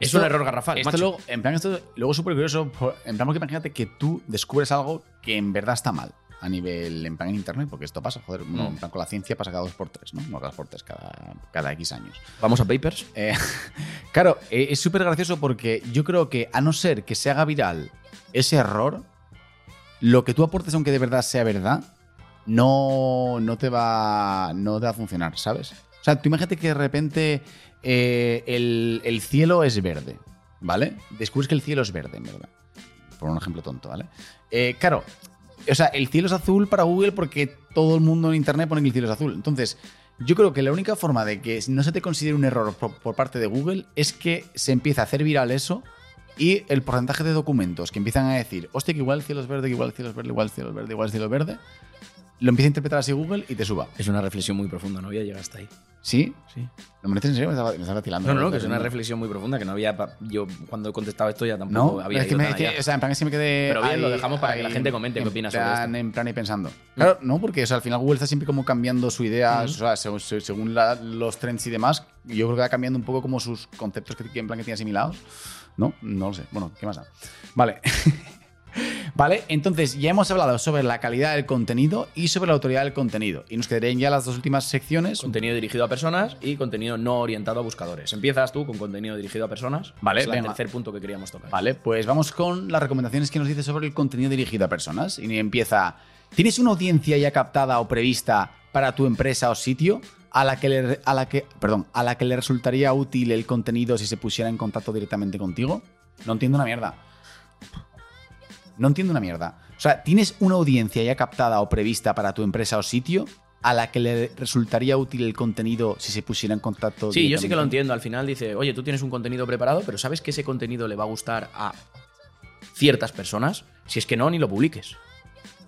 es Esto- un error garrafal. Esto macho. luego, en plan, esto luego es súper curioso, en plan, porque imagínate que tú descubres algo que en verdad está mal a nivel, en plan, en internet, porque esto pasa, joder, bueno, Mm. en plan, con la ciencia pasa cada dos por tres, ¿no? No cada dos por tres, cada, cada X años. Vamos a Papers. Eh, claro, eh, es súper gracioso porque yo creo que a no ser que se haga viral ese error, lo que tú aportes, aunque de verdad sea verdad, no, no, te, va, no te va a funcionar, ¿sabes? O sea, tú imagínate que de repente eh, el, el cielo es verde, ¿vale? Descubres que el cielo es verde, en verdad. Por un ejemplo tonto, ¿vale? Eh, claro, o sea, el cielo es azul para Google porque todo el mundo en Internet pone que el cielo es azul. Entonces, yo creo que la única forma de que no se te considere un error por, parte de Google es que se empiece a hacer viral eso y el porcentaje de documentos que empiezan a decir, hostia, que igual el cielo es verde, igual el cielo es verde, igual el cielo es verde, igual el cielo es verde, lo empieza a interpretar así Google y te suba. Es una reflexión muy profunda, no había llegado hasta ahí. ¿Sí? Sí. ¿No me lo dices en serio? Me estaba vacilando. No, no, no, que es una reflexión muy profunda que no había. Yo cuando he contestado esto ya tampoco No, había es que me, que- o sea, en plan que me quedé. Pero bien, ahí- lo dejamos para que la gente comente qué opina sobre esto. En plan y pensando. Claro, no, porque o sea, al final Google está siempre como cambiando su idea, o sea, según, según la- los trends y demás. Yo creo que va cambiando un poco como sus conceptos que, que en plan que tiene asimilados. ¿No? No lo sé. Bueno, ¿qué más da? Vale. Vale, entonces ya hemos hablado sobre la calidad del contenido y sobre la autoridad del contenido. Y nos quedarían ya las dos últimas secciones. Contenido dirigido a personas y contenido no orientado a buscadores. Empiezas tú con contenido dirigido a personas. Vale, es el tercer punto que queríamos tocar. Vale, pues vamos con las recomendaciones que nos dice sobre el contenido dirigido a personas. Y empieza, ¿tienes una audiencia ya captada o prevista para tu empresa o sitio a la que le, a la que, perdón, a la que le resultaría útil el contenido si se pusiera en contacto directamente contigo? No entiendo una mierda. No entiendo una mierda. O sea, ¿tienes una audiencia ya captada o prevista para tu empresa o sitio a la que le resultaría útil el contenido si se pusiera en contacto Sí, yo sí que lo entiendo. Al final dice, oye, tú tienes un contenido preparado, pero ¿sabes que ese contenido le va a gustar a ciertas personas? Si es que no, ni lo publiques.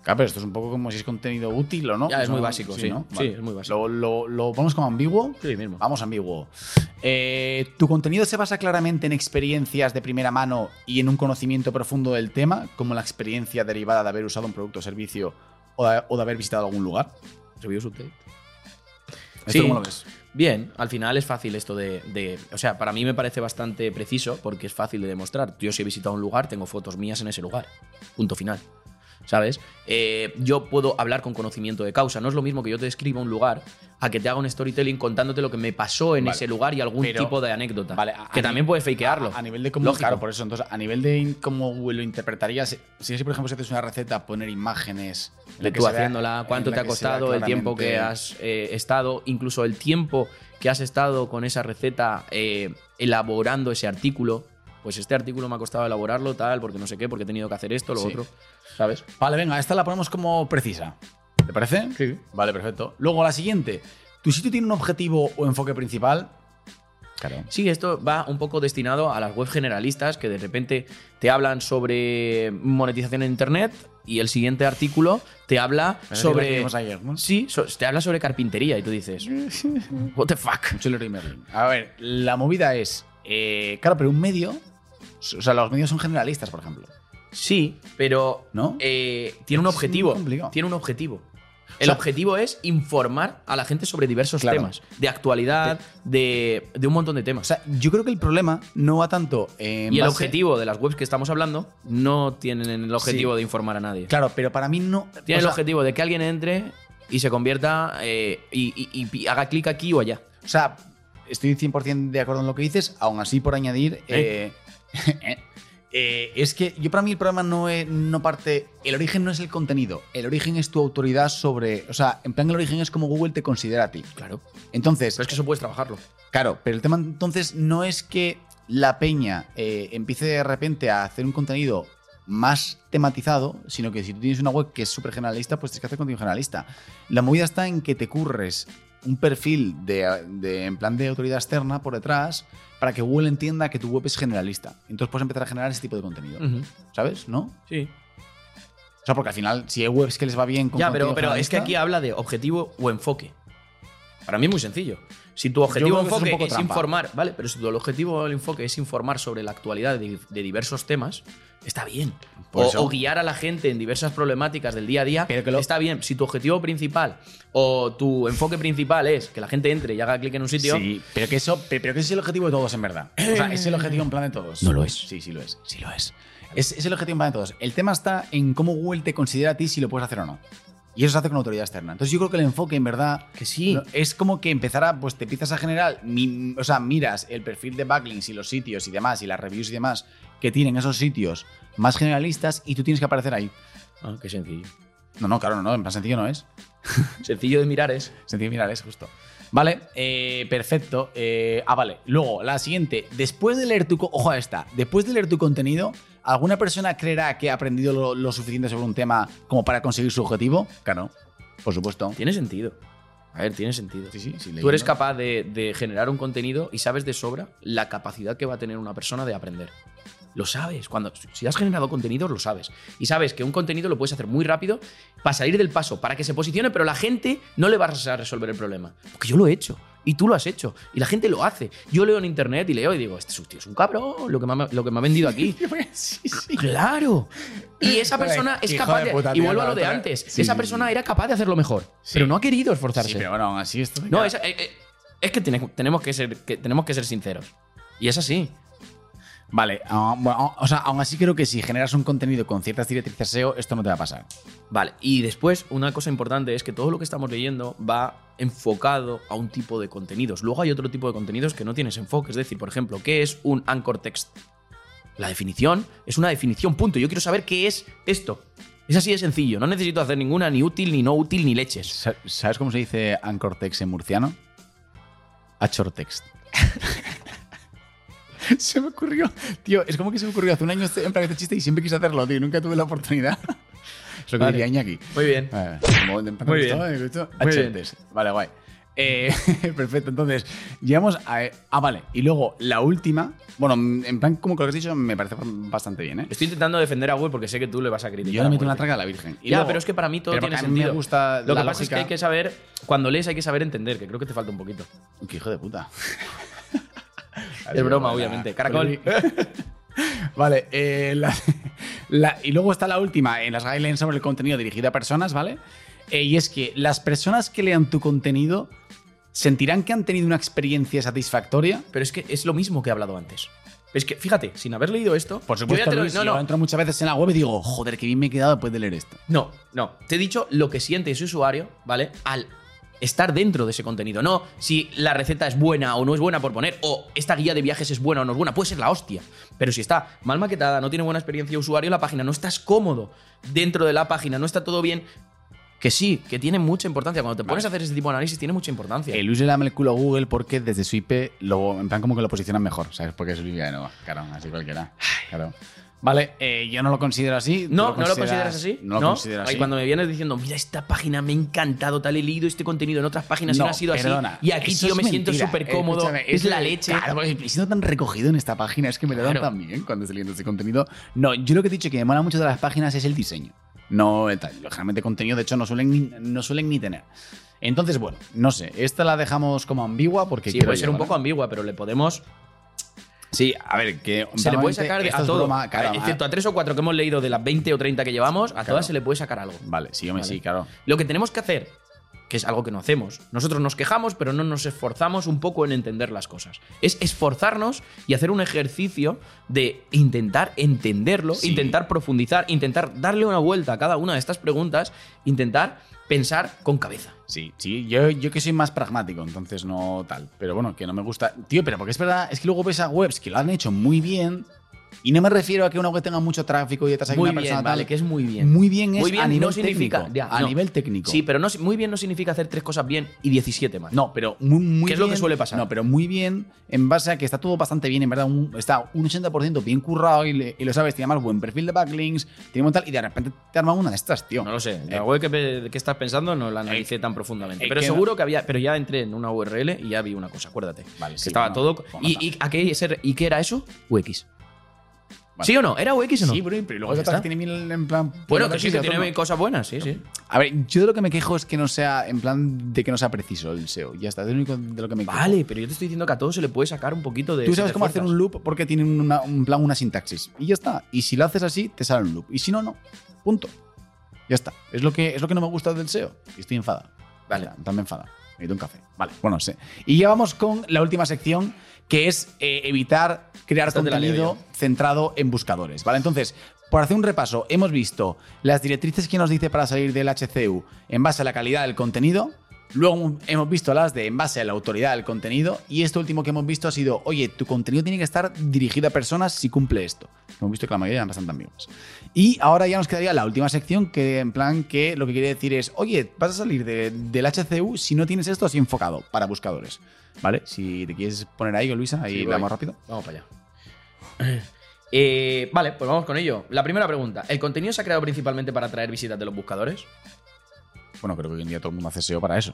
Claro, pero esto es un poco como si es contenido útil o no. Ya, es muy básico, sí. ¿no? Sí, es muy básico. Lo, lo- lo- ¿Vamos como ambiguo? Sí, mismo. Vamos ambiguo. Eh, ¿Tu contenido se basa claramente en experiencias de primera mano y en un conocimiento profundo del tema, como la experiencia derivada de haber usado un producto o servicio o de, o de haber visitado algún lugar? Reviews update. ¿Esto Sí. cómo lo ves? Bien, al final es fácil esto de, de- O sea, para mí me parece bastante preciso porque es fácil de demostrar. Yo si he visitado un lugar, tengo fotos mías en ese lugar. Punto final. ¿Sabes? Eh, yo puedo hablar con conocimiento de causa. No es lo mismo que yo te escriba un lugar a que te haga un storytelling contándote lo que me pasó en Vale. ese lugar y algún Pero- tipo de anécdota. Vale, a- que a también puedes fakearlo. A, a nivel de cómo. Lógico. Claro, por eso. Entonces, a nivel de cómo lo interpretarías, si, si, por ejemplo, si haces una receta, poner imágenes. de tú vea- haciéndola, cuánto te ha costado, el tiempo que has eh, estado, incluso el tiempo que has estado con esa receta eh, elaborando ese artículo. Pues este artículo me ha costado elaborarlo, tal, porque no sé qué, porque he tenido que hacer esto, lo Sí. otro. ¿Sabes? Vale, venga, esta la ponemos como precisa. ¿Te parece? Sí. Vale, perfecto. Luego la siguiente. ¿Tu sitio tiene un objetivo o enfoque principal? Claro. Sí, esto va un poco destinado a las webs generalistas que de repente te hablan sobre monetización en internet y el siguiente artículo te habla sobre. Ayer, ¿no? Sí, so- te habla sobre carpintería y tú dices, what the fuck. A ver, la movida es. eh, claro, pero un medio. O sea, los medios son generalistas, por ejemplo. Sí, pero ¿No? eh, tiene un objetivo. Tiene un objetivo. El sea- objetivo es informar a la gente sobre diversos Claro. temas, de actualidad, de, de un montón de temas. O sea, yo creo que el problema no va tanto en. y el objetivo de las webs que estamos hablando no tienen el objetivo Sí. de informar a nadie. Claro, pero para mí no. Tiene o sea, el objetivo de que alguien entre y se convierta eh, y, y- y haga clic aquí o allá. O sea, estoy 100% de acuerdo en lo que dices, aún así por añadir... eh, eh, es que yo para mí el problema no, es- no parte... El origen no es el contenido, el origen es tu autoridad sobre... O sea, en plan el origen es como Google te considera a ti. Claro. Entonces, Pero es que eso puedes trabajarlo. claro, pero el tema entonces no es que la peña eh, empiece de repente a hacer un contenido más tematizado, sino que si tú tienes una web que es súper generalista, pues tienes que hacer contenido generalista. La movida está en que te curres un perfil de, de- en plan de autoridad externa por detrás para que Google entienda que tu web es generalista. Entonces puedes empezar a generar ese tipo de contenido. ¿Sabes? ¿No? Sí. O sea, porque al final, si hay webs que les va bien con Ya, pero, pero es que aquí habla de objetivo o enfoque. Para mí es muy sencillo. Si tu objetivo es enfoque es, informar, ¿vale? Pero si tu objetivo el enfoque es informar sobre la actualidad de, de diversos temas, está bien. O, guiar a la gente en diversas problemáticas del día a día, Pero que lo- está bien. Si tu objetivo principal o tu enfoque principal es que la gente entre y haga clic en un sitio, Sí, pero que eso, pero que ese es el objetivo de todos, en verdad. O sea, es el objetivo en plan de todos. No lo es. Sí, sí lo es. Sí lo es. Es, es el objetivo en plan de todos. El tema está en cómo Google te considera a ti si lo puedes hacer o no. Y eso se hace con autoridad externa. Entonces yo creo que el enfoque, en verdad, Que sí. no- es como que empezar a, pues te empiezas a generar, mi- o sea, miras el perfil de backlinks y los sitios y demás, y las reviews y demás que tienen esos sitios más generalistas y tú tienes que aparecer ahí. Ah, qué sencillo. No, no, claro, no, en plan sencillo no es. Sencillo de mirar es. Sencillo mirar, es justo. Vale, eh, perfecto. Eh, ah, vale. Luego, la siguiente. Después de leer tu... Ojo a esta. Después de leer tu contenido, ¿alguna persona creerá que ha aprendido lo, lo suficiente sobre un tema como para conseguir su objetivo? Claro, por supuesto. Tiene sentido. A ver, tiene sentido. Sí, sí, sí. Tú eres capaz de, de generar un contenido y sabes de sobra la capacidad que va a tener una persona de aprender. Lo sabes. Cuando, si has generado contenidos, lo sabes. Y sabes que un contenido lo puedes hacer muy rápido para salir del paso, para que se posicione, pero la gente no le vas a resolver el problema. Porque yo lo he hecho. Y tú lo has hecho. Y la gente lo hace. Yo leo en internet y leo y digo, este es tío, es un cabrón, lo que me ha, lo que me ha vendido aquí. sí, sí. Claro. Y esa persona es capaz de puta, y vuelvo a lo de antes. Sí, esa persona era capaz de hacerlo mejor. Pero no ha querido esforzarse. Sí, pero bueno, así esto... No, es, eh, eh, es que tiene- tenemos que, ser, que tenemos que ser sinceros. Y es así. Vale, ah, bueno, o sea, aún así creo que si generas un contenido con ciertas directrices SEO, esto no te va a pasar. Vale, y después una cosa importante es que todo lo que estamos leyendo va enfocado a un tipo de contenidos. Luego hay otro tipo de contenidos que no tienes enfoque. Es decir, por ejemplo, ¿qué es un anchor text? La definición es una definición, punto. Yo quiero saber qué es esto. Es así de sencillo. No necesito hacer ninguna ni útil, ni no útil, ni leches. Sa- ¿Sabes cómo se dice anchor text en murciano? Achor text. se me ocurrió. Tío, es como que se me ocurrió hace un año en plan este chiste y siempre quise hacerlo, tío. Nunca tuve la oportunidad. es lo que Vale. diría Iñaki. Muy bien. Eh, como plan Muy bien. esto, Muy bien. Vale, guay. Eh, perfecto, entonces, llegamos a. Ah, vale. Y luego la última. Bueno, en plan, como que lo que has dicho, me parece bastante bien, ¿eh? Estoy intentando defender a Google porque sé que tú le vas a criticar. Yo le meto una traga a la Virgen. Y ya, luego- pero es que para mí todo tiene sentido. me gusta Lo que pasa es que lógica. hay que saber, cuando lees hay que saber entender, que creo que te falta un poquito. Qué hijo de puta. Es broma, obviamente. Caracol. Vale, eh, la- la- y luego está la última en las guidelines sobre el contenido dirigido a personas, ¿vale? Eh, y es que las personas que lean tu contenido sentirán que han tenido una experiencia satisfactoria. Pero es que es lo mismo que he hablado antes. Es que, fíjate, sin haber leído esto. Por yo supuesto, ya te lo- Luis, no, yo entro muchas veces en la web y digo, joder, qué bien me he quedado después de leer esto. no, no. Te he dicho lo que siente ese usuario, ¿vale? Al estar dentro de ese contenido. No si la receta es buena o no es buena por poner, o esta guía de viajes es buena o no es buena. Puede ser la hostia. Pero si está mal maquetada, no tiene buena experiencia de usuario, la página no estás cómodo dentro de la página, no está todo bien. Que sí, que tiene mucha importancia. Cuando te pones a hacer ese tipo de análisis, tiene mucha importancia. El Luis le dame el culo a Google porque desde su IP, lo, en plan como que lo posicionan mejor, ¿sabes? Porque es Olivia de Nova. Claro, así cualquiera. Claro. Vale, eh, yo no lo considero así. ¿Tú No, ¿no lo consideras así? No lo considero así. Y cuando me vienes diciendo, mira, esta página me ha encantado, tal, he leído este contenido en otras páginas y no ha sido perdona, así. Y aquí, tío, es me siento súper cómodo. Es eso la leche. Claro, he sido tan recogido en esta página, es que me lo dan Claro. tan bien cuando estoy leyendo ese contenido. No, yo lo que he dicho que me mola mucho de las páginas es el diseño. No, el tal. Generalmente contenido, de hecho, no suelen ni, no suelen ni tener. Entonces, bueno, no sé, esta la dejamos como ambigua porque Sí, puede ser yo, un ¿vale? poco ambigua, pero le podemos. Sí, a ver, que Se le puede sacar a todo. broma, claro, excepto a tres o cuatro que hemos leído de las 20 o 30 que llevamos, a Claro. todas se le puede sacar algo. Vale, sí, hombre, Vale. sí, claro. Lo que tenemos que hacer, que es algo que no hacemos, nosotros nos quejamos, pero no nos esforzamos un poco en entender las cosas. Es esforzarnos y hacer un ejercicio de intentar entenderlo, Sí. intentar profundizar, intentar darle una vuelta a cada una de estas preguntas, intentar pensar con cabeza. Sí, sí, yo, yo que soy más pragmático, entonces no tal. Pero bueno, que no me gusta. Tío, pero porque es verdad, es que luego ves a webs que lo han hecho muy bien Y no me refiero a que una web tenga mucho tráfico y detrás hay Muy una bien, persona vale, tal. que es muy bien. Muy bien es Muy bien a nivel no significa. técnico. ya, a no. nivel técnico. Sí, pero no, muy bien no significa hacer tres cosas bien y 17 más. No, pero muy, muy ¿Qué es lo que suele pasar? No, pero muy bien en base a que está todo bastante bien, en verdad. un- está un 80% bien currado y, le- y lo sabes, tiene más buen perfil de backlinks, tiene un tal, y de repente te arma una de estas, tío. No lo sé. Eh, La web que, que estás pensando no la analicé tan profundamente. eh, pero seguro que había. Pero ya entré en una URL y ya vi una cosa, acuérdate. Vale, Que sí, estaba bueno, todo. pues ¿Y, y, a qué, ¿Y qué era eso? UX. Vale. ¿Sí o no? ¿Era UX o no? Sí, pero, pero luego Pues ya otras está. que tiene mil en plan. Bueno, que sí, que tiene no. cosas buenas, sí, sí. A ver, yo de lo que me quejo es que no sea, en plan, de que no sea preciso el SEO. Ya está, es lo único de lo que me quejo. Vale, pero yo te estoy diciendo que a todos se le puede sacar un poquito de. Tú sabes cómo hacer un loop porque tiene una- un plan, una sintaxis. Y ya está. Y si lo haces así, te sale un loop. Y si no, no. Punto. Ya está. Es lo que, es lo que no me gusta del SEO. Y estoy enfadado. Vale. También enfada. Necesito un café. Vale, bueno, sé. Y ya vamos con la última sección, que es eh, evitar crear contenido centrado en buscadores. Vale, entonces, por hacer un repaso, hemos visto las directrices que nos dice para salir del HCU en base a la calidad del contenido. Luego hemos visto las de en base a la autoridad del contenido. Y esto último que hemos visto ha sido, oye, tu contenido tiene que estar dirigido a personas si cumple esto. Hemos visto que la mayoría eran bastante ambiguas. Y ahora ya nos quedaría la última sección, que en plan que lo que quiere decir es, oye, vas a salir de- del HCU si no tienes esto así enfocado para buscadores. ¿Vale? Si te quieres poner ahí, Luisa, ahí Sí, vamos rápido. Vamos para allá. Eh, vale, pues vamos con ello. La primera pregunta. ¿El contenido se ha creado principalmente para atraer visitas de los buscadores? Bueno, creo que hoy en día todo el mundo hace SEO para eso.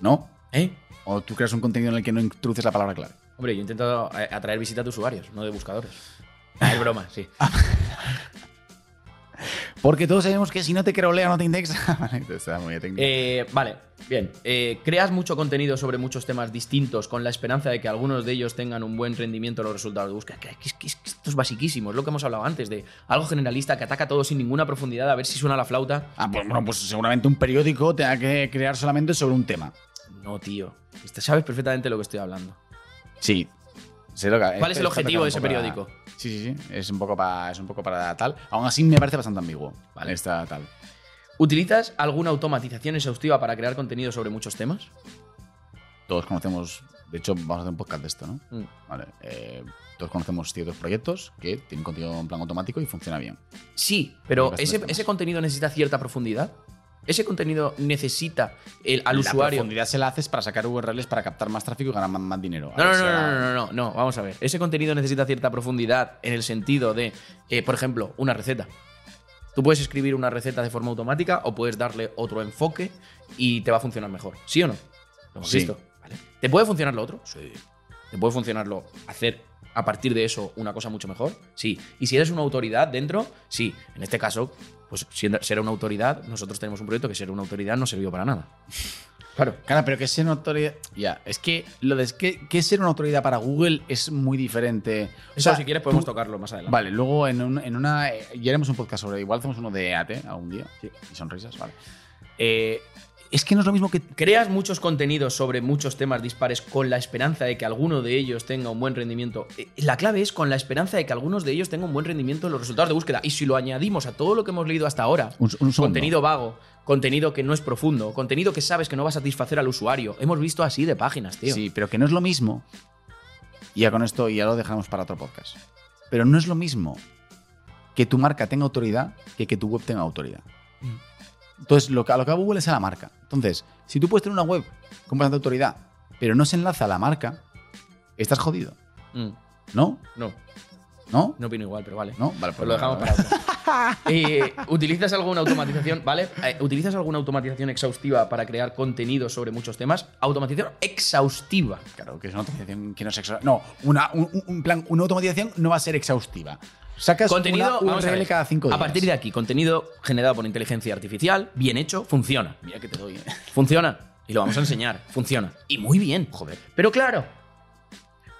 ¿No? ¿Eh? O tú creas un contenido en el que no introduces la palabra clave. Hombre, yo intento eh, atraer visitas de usuarios, no de buscadores. Ah, es broma, sí. Porque todos sabemos que si no te crolea no te indexa. Está muy técnico. Eh, vale, bien. Eh, creas mucho contenido sobre muchos temas distintos con la esperanza de que algunos de ellos tengan un buen rendimiento en los resultados de búsqueda. Que, que- que- que esto es basiquísimo, es lo que hemos hablado antes, de algo generalista que ataca todo sin ninguna profundidad a ver si suena la flauta. Ah, pues bueno, pues seguramente un periódico tenga que crear solamente sobre un tema. No, tío. Usted sabes perfectamente de lo que estoy hablando. Sí. Sé lo que- ¿Cuál es el objetivo de ese periódico? Sí, sí, sí. Es un poco para, es un poco para tal. Aún así me parece bastante ambiguo. Vale. Está tal. ¿Utilizas alguna automatización exhaustiva para crear contenido sobre muchos temas? Todos conocemos, de hecho, vamos a hacer un podcast de esto, ¿no? Mm. Vale. eh, todos conocemos ciertos proyectos que tienen contenido en plan automático y funciona bien. Sí, pero ese, ese contenido necesita cierta profundidad. Ese contenido necesita el, al la usuario. profundidad se la haces para sacar URLs para captar más tráfico y ganar más, más dinero. No, no, no, no, no, no, no, no, vamos a ver. Ese contenido necesita cierta profundidad en el sentido de, eh, por ejemplo, una receta. Tú puedes escribir una receta de forma automática o puedes darle otro enfoque y te va a funcionar mejor. ¿Sí o no? Lo hemos Sí. visto. ¿vale? ¿Te puede funcionar lo otro? Sí. ¿Te puede funcionar lo hacer a partir de eso una cosa mucho mejor? Sí. Y si eres una autoridad dentro, sí. En este caso, pues siendo- ser una autoridad, nosotros tenemos un proyecto que ser una autoridad no sirvió para nada. Claro. Claro, pero que ser una autoridad. Ya, es que lo de que, que ser una autoridad para Google es muy diferente. O Eso, si quieres, podemos tocarlo más adelante. Vale, luego en, un- en una. eh, Ya haremos un podcast sobre. Igual hacemos uno de EAT algún día. Sí. Y sonrisas, vale. Eh, es que no es lo mismo que. Creas muchos contenidos sobre muchos temas dispares con la esperanza de que alguno de ellos tenga un buen rendimiento. Eh, La clave es con la esperanza de que algunos de ellos tengan un buen rendimiento en los resultados de búsqueda. Y si lo añadimos a todo lo que hemos leído hasta ahora, Un, un segundo. contenido vago, contenido que no es profundo, contenido que sabes que no va a satisfacer al usuario. Hemos visto así de páginas, tío. Sí, pero que no es lo mismo. Y ya con esto ya lo dejamos para otro podcast. Pero no es lo mismo que tu marca tenga autoridad que que tu web tenga autoridad. Mm. Entonces, lo que, a lo que va Google es a la marca. Entonces, si tú puedes tener una web con bastante autoridad, pero no se enlaza a la marca, estás jodido. Mm, ¿No? no, ¿No? no opino igual, pero vale. ¿No? Vale, Pues lo dejamos para otro. Eh, ¿Utilizas alguna automatización, vale? Eh, ¿Utilizas alguna automatización exhaustiva para crear contenido sobre muchos temas? Automatización exhaustiva. Claro, que es una automatización que no es exhaustiva. No, una, un, un- un plan, una automatización no va a ser exhaustiva. Sacas Contenido, una vamos a ver. cada cinco días. A partir de aquí, contenido generado por inteligencia artificial, bien hecho, funciona. Mira que te doy. ¿eh? Funciona. Y lo vamos a enseñar. Funciona. Y muy bien. Joder. Pero claro,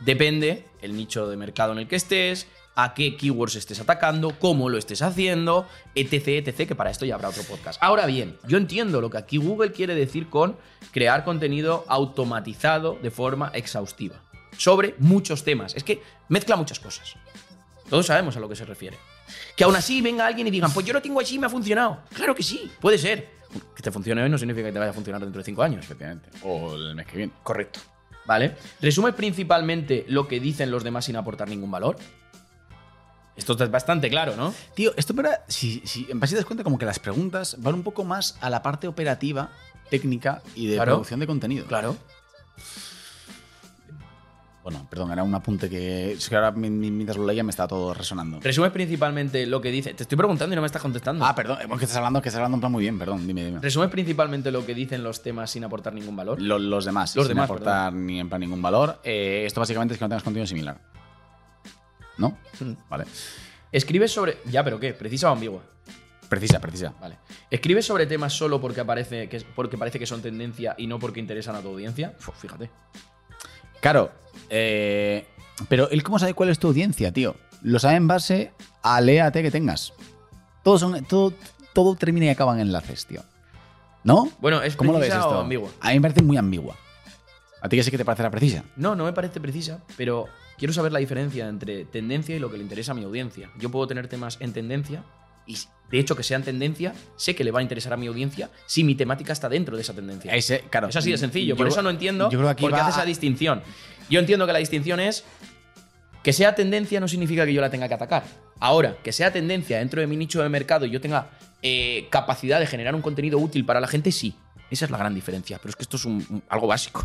depende el nicho de mercado en el que estés, a qué keywords estés atacando, cómo lo estés haciendo, etc, etc, que para esto ya habrá otro podcast. Ahora bien, yo entiendo lo que aquí Google quiere decir con crear contenido automatizado de forma exhaustiva sobre muchos temas. Es que mezcla muchas cosas. Todos sabemos a lo que se refiere. Que aún así venga alguien y digan, pues yo lo tengo así y me ha funcionado. Claro que sí, puede ser. Que te funcione hoy no significa que te vaya a funcionar dentro de cinco años. Efectivamente. O el mes que viene. Correcto. ¿Vale? ¿Resumes principalmente lo que dicen los demás sin aportar ningún valor? Esto es bastante claro, ¿no? Tío, esto para. Si, si en base te das cuenta, como que las preguntas van un poco más a la parte operativa, técnica y de Claro. producción de contenido. Claro. Bueno, perdón, era un apunte que. Es que ahora mi- mi- mientras lo leía me estaba todo resonando. Resumes principalmente lo que dice. Te estoy preguntando y no me estás contestando. Ah, perdón, es que estás hablando, que estás hablando en plan muy bien, perdón, dime, dime. Resumes principalmente lo que dicen los temas sin aportar ningún valor. Lo- los demás, Los sin demás, aportar ni en plan ningún valor. Eh, esto básicamente es que no tengas contenido similar. ¿No? Mm. Vale. Escribes sobre. Ya, pero ¿qué? ¿Precisa o ambigua? Precisa, precisa. Vale. ¿Escribes sobre temas solo porque, aparece, que, porque parece que son tendencia y no porque interesan a tu audiencia? Uf, fíjate. Claro, eh, pero él cómo sabe cuál es tu audiencia, tío. Lo sabe en base al EAT que tengas. Todos son, todo, todo termina y acaba en enlaces, tío. ¿No? Bueno, ¿es ¿Cómo lo ves esto? ambigua? A mí me parece muy ambigua. ¿A ti que sé que te parecerá precisa? No, no me parece precisa, pero quiero saber la diferencia entre tendencia y lo que le interesa a mi audiencia. Yo puedo tener temas en tendencia y, de hecho, que sean tendencia, sé que le va a interesar a mi audiencia si mi temática está dentro de esa tendencia. Ese, claro, Es así de sencillo. Por yo- eso no entiendo yo creo que aquí por qué hace esa distinción. Yo entiendo que la distinción es que sea tendencia no significa que yo la tenga que atacar. Ahora, que sea tendencia dentro de mi nicho de mercado y yo tenga eh, capacidad de generar un contenido útil para la gente, sí. Esa es la gran diferencia. Pero es que esto es un- un- algo básico.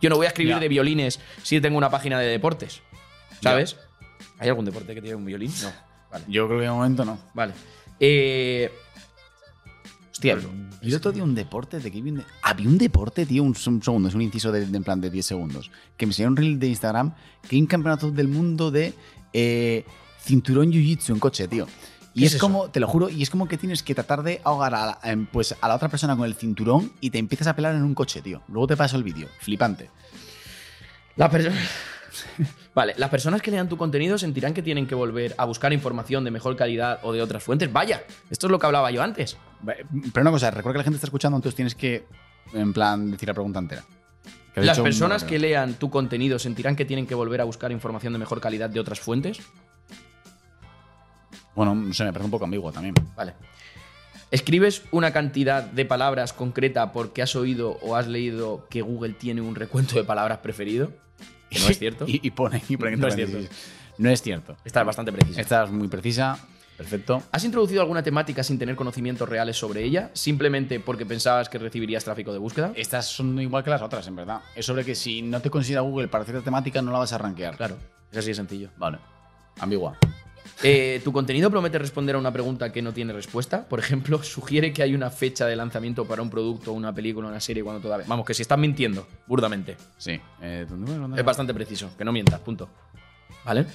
Yo no voy a escribir Ya. de violines si tengo una página de deportes. ¿Sabes? ¿Hay algún deporte que tiene un violín? No. Vale. Yo creo que de momento no. Vale. Eh, Hostia, yo el otro día un deporte de que vi un de- Había un deporte, tío, un, un segundo, es un inciso de, de en plan de 10 segundos. Que me enseñó un reel de Instagram que hay un campeonato del mundo de eh, cinturón jiu-jitsu en coche, tío. Y ¿Qué es, como, te lo juro, y es como que tienes que tratar de ahogar a la, em, pues, a la otra persona con el cinturón y te empiezas a pelar en un coche, tío. Luego te paso el vídeo. Flipante. La perso- vale, las personas que lean tu contenido sentirán que tienen que volver a buscar información de mejor calidad o de otras fuentes. Vaya, esto es lo que hablaba yo antes. Pero una cosa, recuerda que la gente está escuchando, entonces tienes que, en plan, decir la pregunta entera. Las personas que lean tu contenido sentirán que tienen que volver a buscar información de mejor calidad de otras fuentes. Bueno, no sé, me parece un poco ambiguo también. Vale. Escribes una cantidad de palabras concreta porque has oído o has leído que Google tiene un recuento de palabras preferido. Que no es cierto. y, y pone, y pone No es cierto. No es cierto. Esta es bastante precisa. Esta es muy precisa. Perfecto. ¿Has introducido alguna temática sin tener conocimientos reales sobre ella, simplemente porque pensabas que recibirías tráfico de búsqueda? Estas son igual que las otras, en verdad. Es sobre que si no te considera Google para cierta temática, no la vas a rankear. Claro, es así de sencillo. Vale. Ambigua. Eh, ¿Tu contenido promete responder a una pregunta que no tiene respuesta? Por ejemplo, sugiere que hay una fecha de lanzamiento para un producto, una película, una serie cuando todavía. Vamos, que si estás mintiendo, burdamente. Sí. Eh, ¿dónde- dónde- Es bastante preciso, que no mientas, punto. ¿Vale?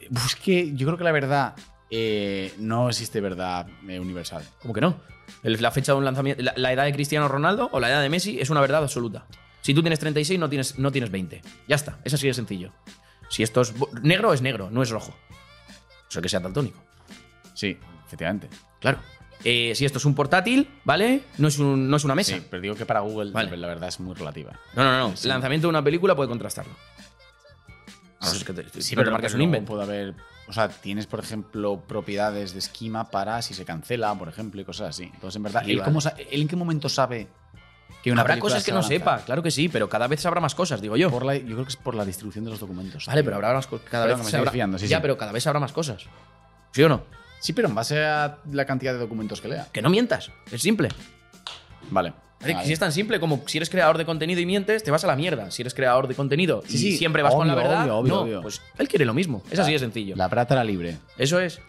Es que yo creo que la verdad eh, no existe verdad universal. ¿Cómo que no? La fecha de un lanzamiento. La, la edad de Cristiano Ronaldo o la edad de Messi es una verdad absoluta. Si tú tienes 36, no tienes, no tienes 20. Ya está, es así de sencillo. Si esto es negro, es negro, no es rojo. Que sea daltónico. Sí, efectivamente. Claro. Eh, si esto es un portátil, ¿vale? No es, un- no es una mesa. Sí, pero digo que para Google Vale. la verdad es muy relativa. No, no, no. Sí. Lanzamiento de una película puede contrastarlo. A no ser que te, Sí, te pero, marcas un luego invento. puede haber. O sea, tienes, por ejemplo, propiedades de esquema para si se cancela, por ejemplo, y cosas así. Entonces, en verdad, Sí, ¿él, vale. cómo sa- él en qué momento sabe que una Habrá cosas que no a lanzar? sepa, claro que sí, pero cada vez sabrá más cosas, digo yo. Por la- yo creo que es por la distribución de los documentos. Vale, tío. pero habrá más cosas. Cada Perdón, vez que me se estoy habrá- desviando, sí, ya, sí. pero cada vez habrá más cosas. ¿Sí o no? Sí, pero en base a la cantidad de documentos que lea. Que no mientas. Es simple. Vale. Vale, Vale. Si es tan simple como si eres creador de contenido y mientes, te vas a la mierda. Si eres creador de contenido Sí, y sí, siempre vas con la obvio, verdad, obvio, obvio, no, obvio. pues él quiere lo mismo. Es así de sencillo. La plata era libre. Eso es.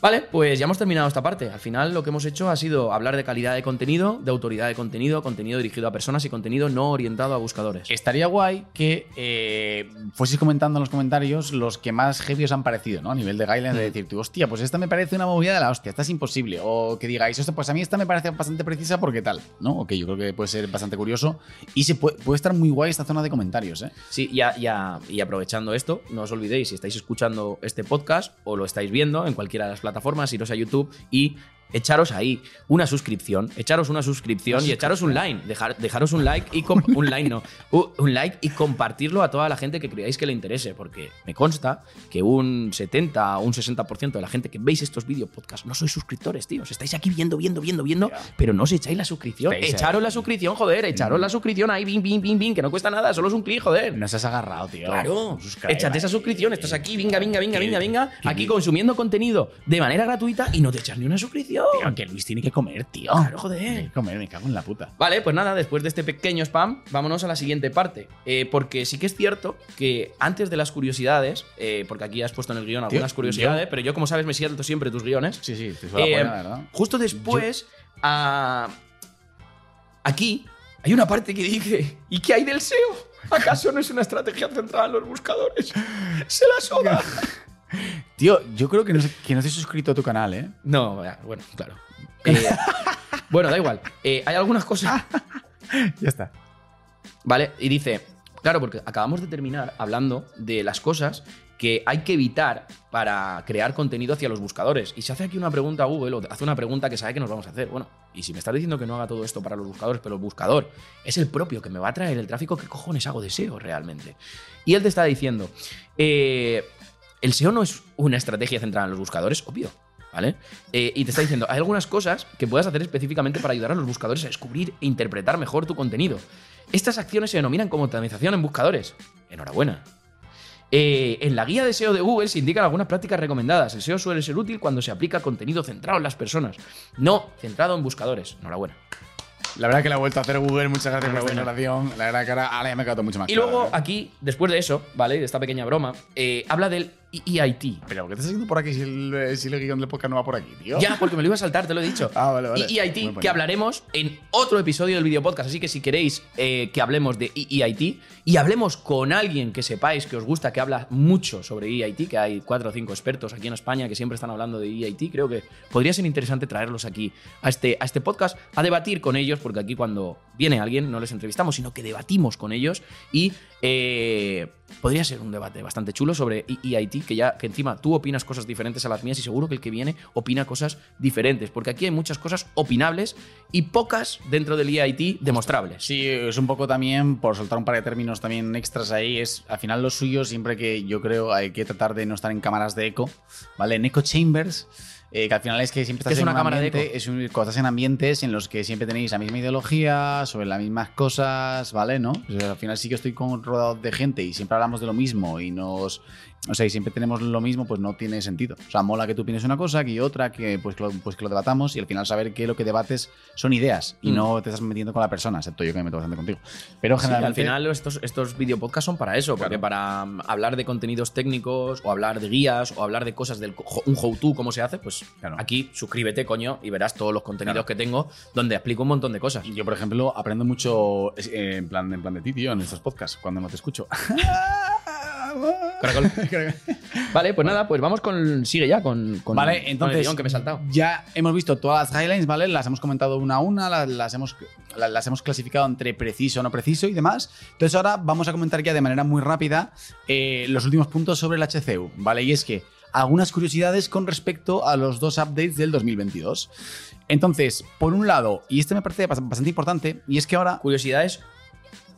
Vale, pues ya hemos terminado esta parte. Al final lo que hemos hecho ha sido hablar de calidad de contenido, de autoridad de contenido, contenido dirigido a personas y contenido no orientado a buscadores. Estaría guay que eh, fueseis comentando en los comentarios los que más heavy os han parecido, ¿no? A nivel de guidelines, de decir, tú, hostia, pues esta me parece una movida de la hostia, esta es imposible. O que digáis, hostia, pues a mí esta me parece bastante precisa porque tal, ¿no? Ok, yo creo que puede ser bastante curioso. Y se puede, puede estar muy guay esta zona de comentarios, ¿eh? Sí, ya, ya, y aprovechando esto, no os olvidéis, si estáis escuchando este podcast o lo estáis viendo en cualquiera de las plataformas, iros a YouTube y echaros ahí una suscripción, echaros una suscripción y echaros un like, dejar, dejaros un like y un like no, un like y compartirlo a toda la gente que creáis que le interese, porque me consta que un 70 o un 60% de la gente que veis estos vídeos podcast no sois suscriptores, tíos. Estáis aquí viendo, viendo, viendo, viendo, pero no os echáis la suscripción. Estáis ahí. Echaros la suscripción, joder, echaros la suscripción ahí, bim, bim, bim, bim, que no cuesta nada, solo es un clic, joder. No seas agarrado, tío. Claro, échate esa suscripción, estás aquí, venga, venga, venga, venga, venga, aquí consumiendo contenido de manera gratuita y no te echas ni una suscripción. Tío, que Luis tiene que comer, tío. Claro, Tiene joder. que comer, me cago en la puta. Vale, pues nada, después de este pequeño spam, vámonos a la siguiente parte. Eh, porque sí que es cierto que antes de las curiosidades, eh, porque aquí has puesto en el guion algunas Tío, curiosidades, yo- pero yo, como sabes, me siento siempre tus guiones. Sí, sí, te suelo Eh, verdad. Justo después, a- aquí hay una parte que dice: ¿Y qué hay del SEO? ¿Acaso no es una estrategia centrada en los buscadores? ¡Se la soda! Tío, yo creo que no, que no has suscrito a tu canal, ¿eh? No, bueno, claro. Eh, bueno, da igual. Eh, hay algunas cosas. Ya está. ¿Vale? Y dice, claro, porque acabamos de terminar hablando de las cosas que hay que evitar para crear contenido hacia los buscadores. Y se hace aquí una pregunta a Google, o hace una pregunta que sabe que nos vamos a hacer. Bueno, y si me estás diciendo que no haga todo esto para los buscadores, pero el buscador es el propio que me va a traer el tráfico, ¿qué cojones hago de SEO realmente? Y él te está diciendo, eh, el SEO no es una estrategia centrada en los buscadores, obvio. ¿Vale? Eh, y te está diciendo, hay algunas cosas que puedas hacer específicamente para ayudar a los buscadores a descubrir e interpretar mejor tu contenido. Estas acciones se denominan como optimización en buscadores. Enhorabuena. Eh, en la guía de SEO de Google se indican algunas prácticas recomendadas. El SEO suele ser útil cuando se aplica contenido centrado en las personas, no centrado en buscadores. Enhorabuena. La verdad que la he vuelto a hacer Google. Muchas gracias por esta aclaración. La verdad que ahora, ahora ya me ha quedado mucho más Y claro, luego ¿eh? aquí, después de eso, ¿vale? De esta pequeña broma, eh, habla del EIT. Pero, ¿qué estás haciendo por aquí si el, si el guion del podcast no va por aquí, tío? Ya, porque me lo iba a saltar, te lo he dicho. Ah, vale, vale. Que hablaremos en otro episodio del video podcast. Así que si queréis eh, que hablemos de EIT y hablemos con alguien que sepáis que os gusta, que habla mucho sobre EIT, que hay cuatro o cinco expertos aquí en España que siempre están hablando de EIT, creo que podría ser interesante traerlos aquí a este, a este podcast a debatir con ellos, porque aquí cuando viene alguien no les entrevistamos, sino que debatimos con ellos y eh, podría ser un debate bastante chulo sobre EIT, que ya que encima tú opinas cosas diferentes a las mías y seguro que el que viene opina cosas diferentes, porque aquí hay muchas cosas opinables y pocas dentro del EIT demostrables. Sí, es un poco también, por soltar un par de términos también extras ahí, es al final lo suyo, siempre que yo creo hay que tratar de no estar en cámaras de eco, ¿vale? En echo chambers, eh, que al final es que siempre ¿Qué estás es en una un cámara de ambiente- eco? Es un, estás en ambientes en los que siempre tenéis la misma ideología, sobre las mismas cosas, ¿vale? ¿No? O sea, al final sí que estoy con rodeado de gente y siempre hablamos de lo mismo y nos... O sea, y siempre tenemos lo mismo, pues no tiene sentido. O sea, mola que tú pienses una cosa, que otra, que pues que lo, pues que lo debatamos y al final saber que lo que debates son ideas y Mm. no te estás metiendo con la persona, excepto yo que me meto bastante contigo. Pero Sí, al generalmente... final estos, estos videopodcasts son para eso, porque Claro. para mm, hablar de contenidos técnicos o hablar de guías o hablar de cosas del un how-to, cómo se hace, pues Claro. aquí suscríbete, coño, y verás todos los contenidos Claro. que tengo donde explico un montón de cosas. Yo, por ejemplo, aprendo mucho eh, en plan, en plan de ti, tío, en estos podcasts, cuando no te escucho. Caracol. Vale, pues nada, pues vamos con. Sigue ya con. con Vale, con el entonces guion que me he saltado. ya hemos visto todas las highlights, ¿vale? Las hemos comentado una a una, las, las hemos, la- las hemos clasificado entre preciso, no preciso y demás. Entonces ahora vamos a comentar ya de manera muy rápida eh, los últimos puntos sobre el HCU, ¿vale? Y es que algunas curiosidades con respecto a los dos updates del 2022. Entonces, por un lado, y este me parece bast- bastante importante, y es que ahora Curiosidades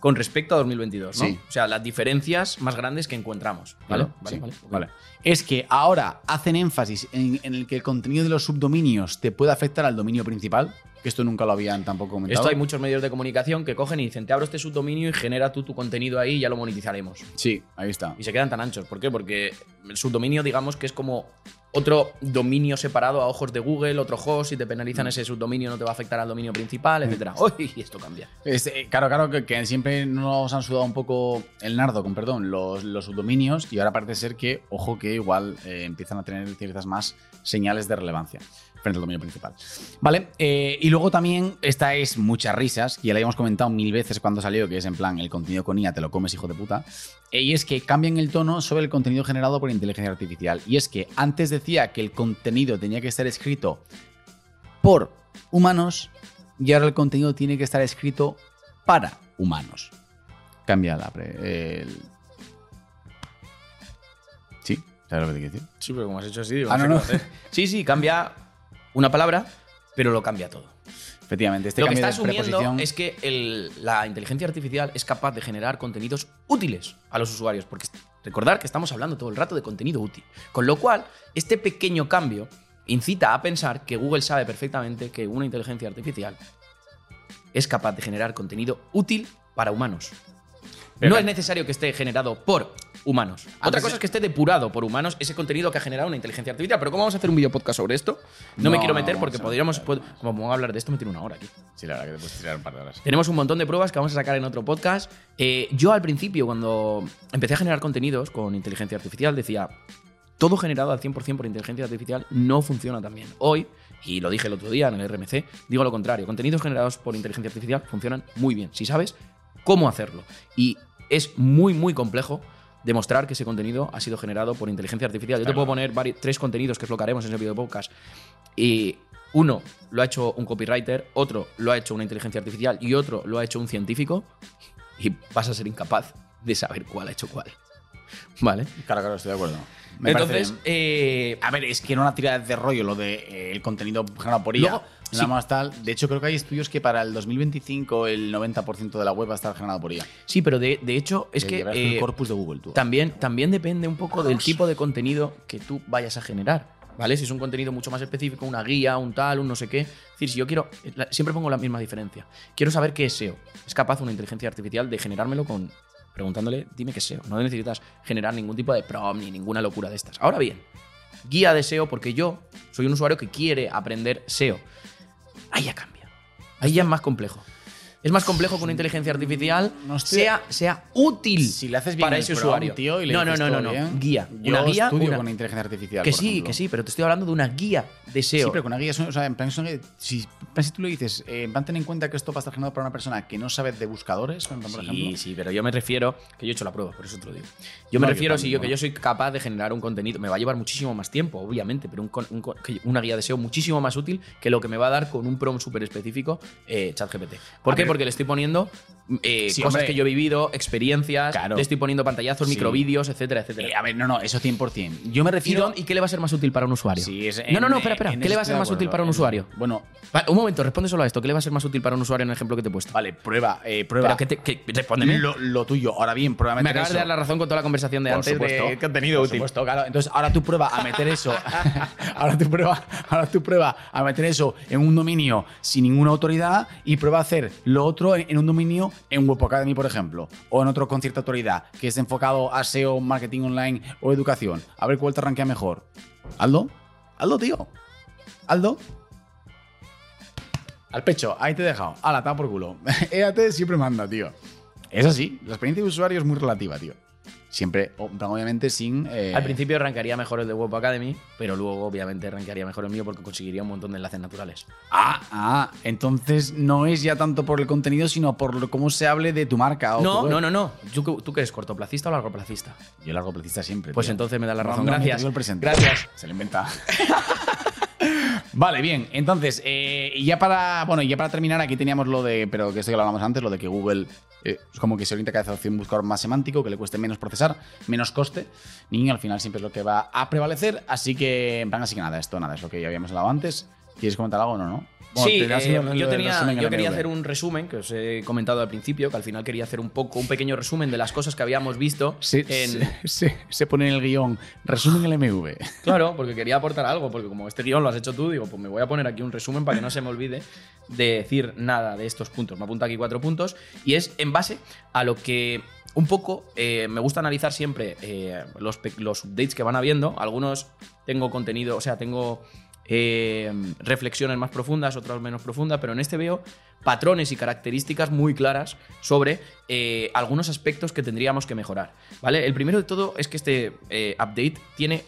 con respecto a 2022, ¿no? Sí. O sea, las diferencias más grandes que encontramos. ¿Vale? Vale, sí, vale, vale. Es que ahora hacen énfasis en, en el que el contenido de los subdominios te puede afectar al dominio principal, que esto nunca lo habían tampoco comentado. Esto hay muchos medios de comunicación que cogen y dicen, te abro este subdominio y genera tú tu contenido ahí y ya lo monetizaremos. Sí, ahí está. Y se quedan tan anchos. ¿Por qué? Porque el subdominio, digamos que es como otro dominio separado a ojos de Google, otro host, si te penalizan ese subdominio no te va a afectar al dominio principal, etcétera. ¡Uy! Esto cambia. Eh, claro, claro, que, que siempre nos han sudado un poco el nardo, con perdón, los, los subdominios y ahora parece ser que, ojo, que igual eh, empiezan a tener ciertas más señales de relevancia frente al dominio principal. Vale, eh, y luego también esta es muchas risas, que ya la habíamos comentado mil veces cuando salió, que es en plan, el contenido con IA te lo comes, hijo de puta, eh, y es que cambian el tono sobre el contenido generado por inteligencia artificial. Y es que antes decía que el contenido tenía que estar escrito por humanos y ahora el contenido tiene que estar escrito para humanos. Cambia la... pre- el- Sí, ¿sabes lo que te quiero decir? Sí, pero como has hecho así, digo, Ah, no, no. Sí, sí, cambia una palabra pero lo cambia todo. Efectivamente, este lo que está de asumiendo es que el- la inteligencia artificial es capaz de generar contenidos útiles a los usuarios, porque recordar que estamos hablando todo el rato de contenido útil. Con lo cual, este pequeño cambio incita a pensar que Google sabe perfectamente que una inteligencia artificial es capaz de generar contenido útil para humanos. Pero- no es necesario que esté generado por humanos. Otra Antes- cosa es que esté depurado por humanos ese contenido que ha generado una inteligencia artificial. Pero ¿cómo vamos a hacer un video podcast sobre esto? No, me quiero meter porque podríamos, pod- como vamos a hablar de esto, me tiro una hora aquí. Sí, la verdad que te puedes tirar un par de horas. Tenemos un montón de pruebas que vamos a sacar en otro podcast. Eh, yo al principio, cuando empecé a generar contenidos con inteligencia artificial, decía, todo generado al 100% por inteligencia artificial no funciona tan bien. Hoy, y lo dije el otro día en el RMC, digo lo contrario, contenidos generados por inteligencia artificial funcionan muy bien, si sabes cómo hacerlo. Y es muy, muy complejo demostrar que ese contenido ha sido generado por inteligencia artificial. Yo te puedo poner vari- tres contenidos, que es lo que haremos en ese video podcast, y uno lo ha hecho un copywriter, otro lo ha hecho una inteligencia artificial y otro lo ha hecho un científico y vas a ser incapaz de saber cuál ha hecho cuál. ¿Vale? Claro, claro, estoy de acuerdo. Me Entonces, parece- eh, A ver, es que era una tirada de rollo lo de eh, el contenido generado por IA. Luego, Nada sí. más tal. De hecho, creo que hay estudios que para el 2025 el 90% de la web va a estar generado por IA. sí, pero de, de hecho es que eh, el corpus de Google, tú. también, también depende un poco del tipo de contenido que tú vayas a generar. ¿Vale? Si es un contenido mucho más específico, una guía, un tal, un no sé qué. Es decir, si yo quiero. la- Siempre pongo la misma diferencia. Quiero saber qué es SEO. Es capaz una inteligencia artificial de generármelo con. preguntándole, dime qué es SEO. No necesitas generar ningún tipo de prompt ni ninguna locura de estas. Ahora bien, guía de SEO, porque yo soy un usuario que quiere aprender SEO. Ahí ya cambia. Ahí ya es más complejo. Es más complejo que una inteligencia artificial No estoy- sea, sea útil Si le haces bien para el ese usuario. tío, y le no, no, no, no, todo no. bien, Guía. Yo una guía. estudio una- con inteligencia artificial. que por sí, ejemplo. que sí, pero te estoy hablando de una guía de SEO. Sí, pero con una guía, o sea, en plan, si, si tú le dices, eh, en plan, ten en cuenta que esto va a estar generado para una persona que no sabe de buscadores, por Sí, ejemplo. sí, pero yo me refiero, que yo he hecho la prueba, por eso te lo digo. Yo me No, yo refiero, si también, yo ¿no? que yo soy capaz de generar un contenido, me va a llevar muchísimo más tiempo, obviamente, pero un con- un una guía de SEO muchísimo más útil que lo que me va a dar con un prompt súper específico eh, ChatGPT. ¿Por A qué? Porque le estoy poniendo eh, Sí, cosas hombre. que yo he vivido, experiencias, Claro. le estoy poniendo pantallazos, Sí. microvídeos, etcétera, etcétera. Eh, a ver, no, no, eso 100%. Yo me ¿Y, refiero. y qué le va a ser más útil para un usuario? Sí, es no, no, no, espera, espera. ¿Qué le va a ser más útil para un En- usuario? Bueno, un momento, responde solo a esto. ¿Qué le va a ser más útil para un usuario en el ejemplo que te he puesto? vale, prueba, eh, prueba. Pero que te, que- respóndeme. Lo, lo tuyo. Ahora bien, prueba a Me meter acabas eso. de dar la razón con toda la conversación de Por antes supuesto. de contenido Por útil. supuesto, claro. Entonces, ahora tú prueba a meter eso. ahora tú prueba, ahora tú prueba a meter eso en un dominio sin ninguna autoridad y prueba a hacer lo otro en, en un dominio en Web Academy, por ejemplo, o en otro con cierta autoridad, que es enfocado a SEO, marketing online o educación. A ver cuál te arranquea mejor. Aldo, Aldo, tío. Aldo. Al pecho, ahí te he dejado. La por culo. EAT siempre manda, tío. Es así, la experiencia de usuario es muy relativa, tío. Siempre, obviamente, sin. eh, Al principio arrancaría mejor el de Web Academy, pero luego obviamente arrancaría mejor el mío porque conseguiría un montón de enlaces naturales. Ah, ah, entonces no es ya tanto por el contenido, sino por cómo se hable de tu marca. o tu No, web. no, no, no. ¿Tú, qué- ¿Tú qué eres, cortoplacista o largoplacista? Yo largo placista siempre. Pues tío. entonces me da la No, razón. no, Gracias. te digo el. Gracias. Se lo inventa. vale, bien. Entonces, eh, ya para. Bueno, ya para terminar, aquí teníamos lo de. Pero que esto ya lo hablamos antes, lo de que Google eh, es como que se orienta cada vez hacia un buscador más semántico, que le cueste menos procesar, menos coste. Y al final siempre es lo que va a prevalecer. Así que, en plan, así que nada, esto nada, es lo que ya habíamos hablado antes. ¿Quieres comentar algo o no? no? Bueno, sí, te eh, yo, tenía, quería hacer un resumen que os he comentado al principio, que al final quería hacer un poco, un pequeño resumen de las cosas que habíamos visto Se, en, se- pone en el guion. Resumen el MV. Claro, porque quería aportar algo, porque como este guion lo has hecho tú, digo, pues me voy a poner aquí un resumen para que no se me olvide de decir nada de estos puntos. Me apunta aquí cuatro puntos y es en base a lo que un poco eh, me gusta analizar siempre eh, los, los updates que van habiendo. Algunos tengo contenido, o sea, tengo eh, reflexiones más profundas, otras menos profundas, pero en este veo patrones y características muy claras sobre eh, algunos aspectos que tendríamos que mejorar. ¿vale? El primero de todo es que este eh, update tiene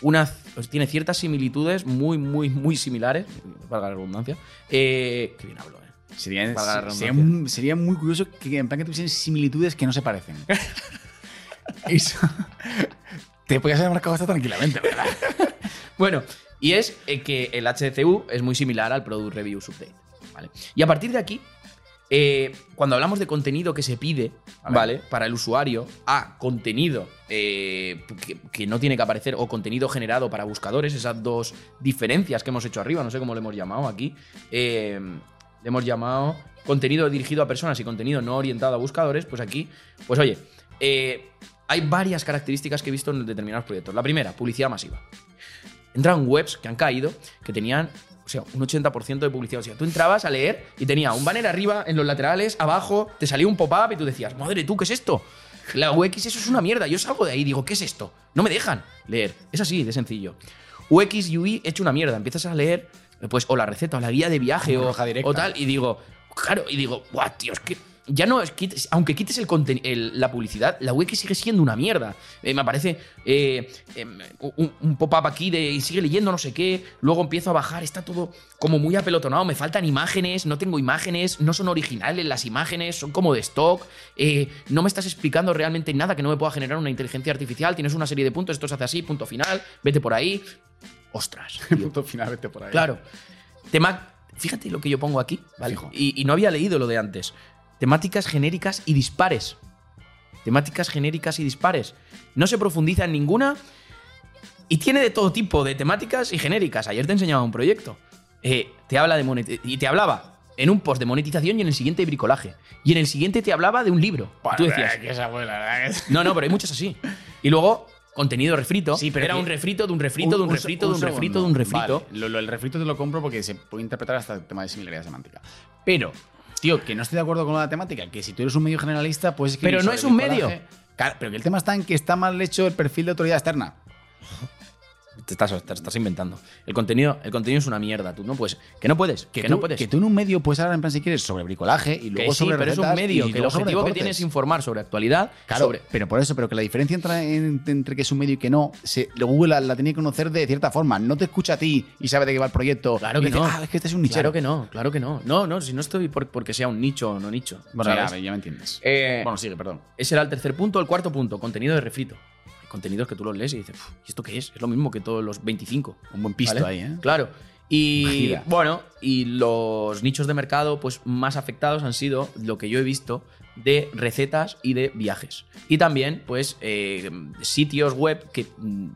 una, pues, tiene ciertas similitudes muy, muy, muy similares, valga la redundancia. Eh, qué bien hablo, ¿eh? Sería, la sería, muy, sería muy curioso que en plan que tuviesen similitudes que no se parecen. Eso. Te podías haber marcado esto tranquilamente, ¿verdad? Bueno, y es eh, que el HCU es muy similar al Product Reviews Update. ¿vale? Y a partir de aquí, Eh, cuando hablamos de contenido que se pide, Vale. Para el usuario, a contenido eh, que, que no tiene que aparecer o contenido generado para buscadores, esas dos diferencias que hemos hecho arriba, no sé cómo le hemos llamado aquí, eh, le hemos llamado contenido dirigido a personas y contenido no orientado a buscadores, pues aquí, pues oye, hay varias características que he visto en determinados proyectos. La primera, publicidad masiva. Entraban webs que han caído que tenían, o sea, un 80% de publicidad. O sea, tú entrabas a leer y tenía un banner arriba, en los laterales, abajo, te salía un pop-up y tú decías, madre tú, ¿qué es esto? La UX, eso es una mierda. Yo salgo de ahí y digo, ¿qué es esto? No me dejan leer. Es así, de sencillo. UX, UI, hecho una mierda. Empiezas a leer, pues, o la receta, o la guía de viaje, o, o tal, y digo, claro, y digo, guau, tío, es que ya no es quites- aunque quites el la publicidad, la UX sigue siendo una mierda. Eh, me aparece eh, em, un, un pop-up aquí de y sigue leyendo no sé qué, luego empiezo a bajar, está todo como muy apelotonado, me faltan imágenes, no tengo imágenes, no son originales las imágenes, son como de stock, eh, no me estás explicando realmente nada que no me pueda generar una inteligencia artificial, tienes una serie de puntos, esto se hace así, punto final, vete por ahí. Ostras. Punto final, vete por ahí. Claro. Tema, fíjate lo que yo pongo aquí, ¿vale? Y no había leído lo de antes. Temáticas genéricas y dispares. Temáticas genéricas y dispares. No se profundiza en ninguna y tiene de todo tipo de temáticas y genéricas. Ayer te enseñaba un proyecto. Eh, te habla de y te hablaba en un post de monetización y en el siguiente de bricolaje. Y en el siguiente te hablaba de un libro. Bueno, Tú decías, que esa fue la verdad que es- no, no, pero hay muchas así. Y luego, contenido refrito. Sí, pero Era que- un refrito de un refrito de un refrito de un refrito de un refrito. Vale, lo- lo- el refrito te lo compro porque se puede interpretar hasta el tema de similaridad semántica. Pero, tío, que no estoy de acuerdo con la temática, que si tú eres un medio generalista, pues Pero no es un medio. Claro, pero que el tema está en que está mal hecho el perfil de autoridad externa. Te estás, te estás inventando. El contenido, el contenido es una mierda. Tú no puedes. Que no puedes. Que, Que, no tú, puedes. que tú en un medio puedes hablar en plan si quieres sobre bricolaje y Que luego sí, sobre pero es un medio. Que el objetivo que tiene es informar sobre actualidad. Claro, sobre- pero por eso, pero que la diferencia entre, en- entre que es un medio y que no, se, Google la, la tiene que conocer de cierta forma. No te escucha a ti y sabe de qué va el proyecto. Claro que dice, no. Ah, es que este es un nichero. Claro que no, claro que no. No, no, si no estoy por, porque sea un nicho o no nicho. Bueno, ya me entiendes. Eh, bueno, sigue, perdón. Ese era el tercer punto. El cuarto punto, contenido de refrito. Contenidos que tú los lees y dices, "Uf, ¿y esto qué es? Es lo mismo que todos los 25. Un buen pisto ¿vale? ahí, ¿eh? Claro. Y bueno, y los nichos de mercado pues más afectados han sido lo que yo he visto de recetas y de viajes. Y también pues eh, sitios web que mm,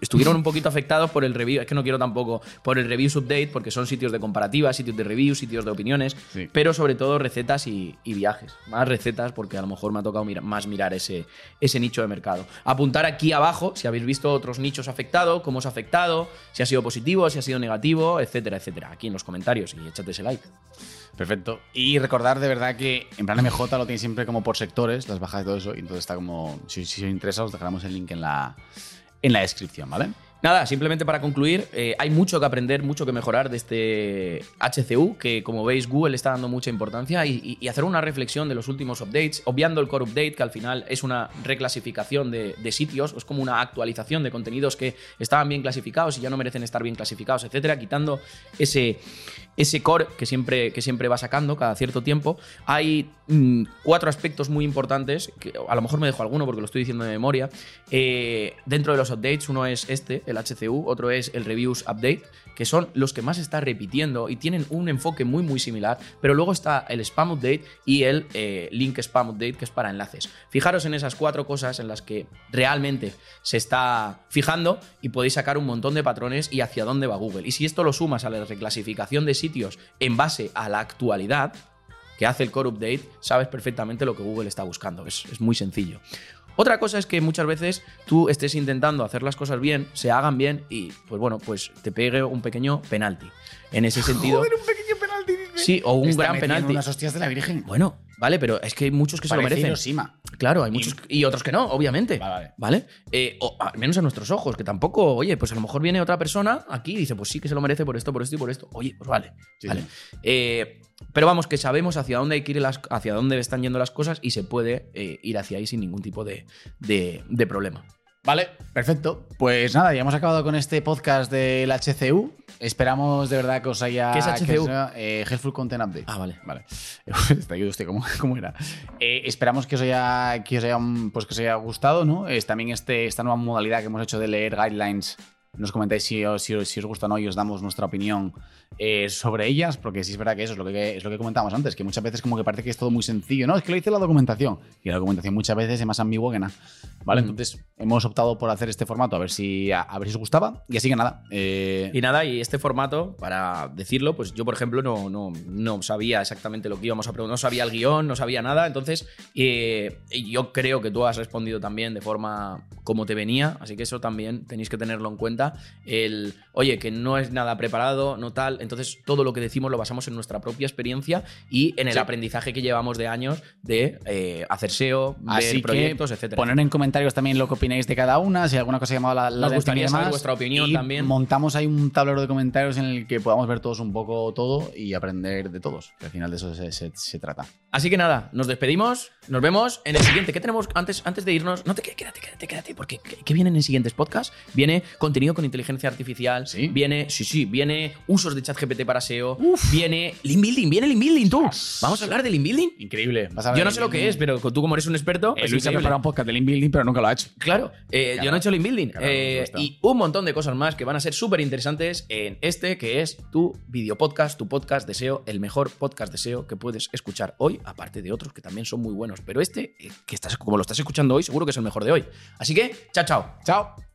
estuvieron un poquito afectados por el review, es que no quiero tampoco por el reviews update porque son sitios de comparativa, sitios de reviews, sitios de opiniones, Sí. pero sobre todo recetas y, y viajes. Más recetas porque a lo mejor me ha tocado mira- más mirar ese, ese nicho de mercado. Apuntar aquí abajo si habéis visto otros nichos afectados, cómo os ha afectado, si ha sido positivo, si ha sido negativo, etcétera, etcétera. Aquí en los comentarios y échate ese like. Perfecto. Y recordar de verdad que en plan MJ lo tenéis siempre como por sectores, las bajas y todo eso. Y entonces está como. Si, si os interesa, os dejaremos el link en la, en la descripción, ¿vale? Nada, simplemente para concluir, eh, hay mucho que aprender, mucho que mejorar de este HCU, que como veis Google está dando mucha importancia y, hacer una reflexión de los últimos updates, obviando el core update, que al final es una reclasificación de, de sitios, es como una actualización de contenidos que estaban bien clasificados y ya no merecen estar bien clasificados, etcétera, quitando ese, ese core que siempre, que siempre va sacando cada cierto tiempo. Hay mm, cuatro aspectos muy importantes, que a lo mejor me dejo alguno porque lo estoy diciendo de memoria. Eh, dentro de los updates, uno es este, el HCU, otro es el Reviews Update, que son los que más está repitiendo y tienen un enfoque muy, muy similar. Pero luego está el Spam Update y el eh, Link Spam Update, que es para enlaces. Fijaros en esas cuatro cosas en las que realmente se está fijando y podéis sacar un montón de patrones y hacia dónde va Google. Y si esto lo sumas a la reclasificación de sitios en base a la actualidad, que hace el Core Update, sabes perfectamente lo que Google está buscando. Es, es muy sencillo. Otra cosa es que muchas veces tú estés intentando hacer las cosas bien, se hagan bien y, pues bueno, pues te pegue un pequeño penalti. En ese sentido. un pequeño penalti, dice. Sí, o un Está gran penalti. unas hostias de la Virgen. Bueno, vale, pero es que hay muchos que se lo merecen. Hiroshima. Claro, hay muchos y otros que no, obviamente. Vale, vale. Eh, o al menos a nuestros ojos, que tampoco, oye, pues a lo mejor viene otra persona aquí y dice, pues sí que se lo merece por esto, por esto y por esto. Oye, pues vale. Sí, vale. sí. Eh, pero vamos, que sabemos hacia dónde hay que ir las, hacia dónde están yendo las cosas y se puede eh, ir hacia ahí sin ningún tipo de, de- de problema. Vale, perfecto. Pues nada, ya hemos acabado con este podcast del HCU. Esperamos de verdad que os haya. ¿Qué es HCU? eh, Helpful Content Update. Ah, vale. Vale. Está ahí, hostia, ¿cómo, cómo era? Eh, esperamos que os haya, que os haya, pues que os haya gustado, ¿no? Es también este, esta nueva modalidad que hemos hecho de leer guidelines nos comentáis si os, si, os, si os gusta o no y os damos nuestra opinión eh, sobre ellas, porque sí es verdad que eso es lo que, es lo que comentábamos antes, que muchas veces como que parece que es todo muy sencillo, no, es que lo dice la documentación, y la documentación muchas veces es más ambigua que nada, ¿vale? Mm. Entonces hemos optado por hacer este formato a ver si, a, a ver si os gustaba, y así que nada. eh, Y nada, y este formato, para decirlo, pues yo, por ejemplo, no, no, no sabía exactamente lo que íbamos a preguntar, no sabía el guion, no sabía nada, entonces eh, yo creo que tú has respondido también de forma como te venía, así que eso también tenéis que tenerlo en cuenta, el, oye, que no es nada preparado, no tal, entonces todo lo que decimos lo basamos en nuestra propia experiencia y en el Sí. aprendizaje que llevamos de años de eh, hacer SEO, Así ver proyectos, etcétera. poner en comentarios también lo que opináis de cada una, si alguna cosa ha llamado la, la Nos gustaría y saber demás. vuestra opinión Y también. Montamos ahí un tablero de comentarios en el que podamos ver todos un poco todo y aprender de todos. Que al final de eso se, se- se trata. Así que nada, nos despedimos, nos vemos en el siguiente. ¿Qué tenemos antes, antes de irnos? No te quédate, quédate, quédate, porque ¿qué, qué viene en el siguiente podcast? Viene contenido con inteligencia artificial, ¿Sí? viene, sí, sí, viene usos de ChatGPT para SEO, viene Lean Building, viene Lean Building, tú. Vamos a hablar de Lean Building. Increíble. Vas a ver Yo no sé lo que es, pero tú como eres un experto, Eh, es Luis ha preparado un podcast de Lean Building, pero nunca lo ha hecho. Claro, eh, yo no he hecho Lean Building. Claro, eh, y un montón de cosas más que van a ser súper interesantes en este, que es tu video podcast, tu podcast de SEO, el mejor podcast de SEO que puedes escuchar hoy, aparte de otros que también son muy buenos. Pero este, eh, que estás, como lo estás escuchando hoy, seguro que es el mejor de hoy. Así que, chao, chao. Chao.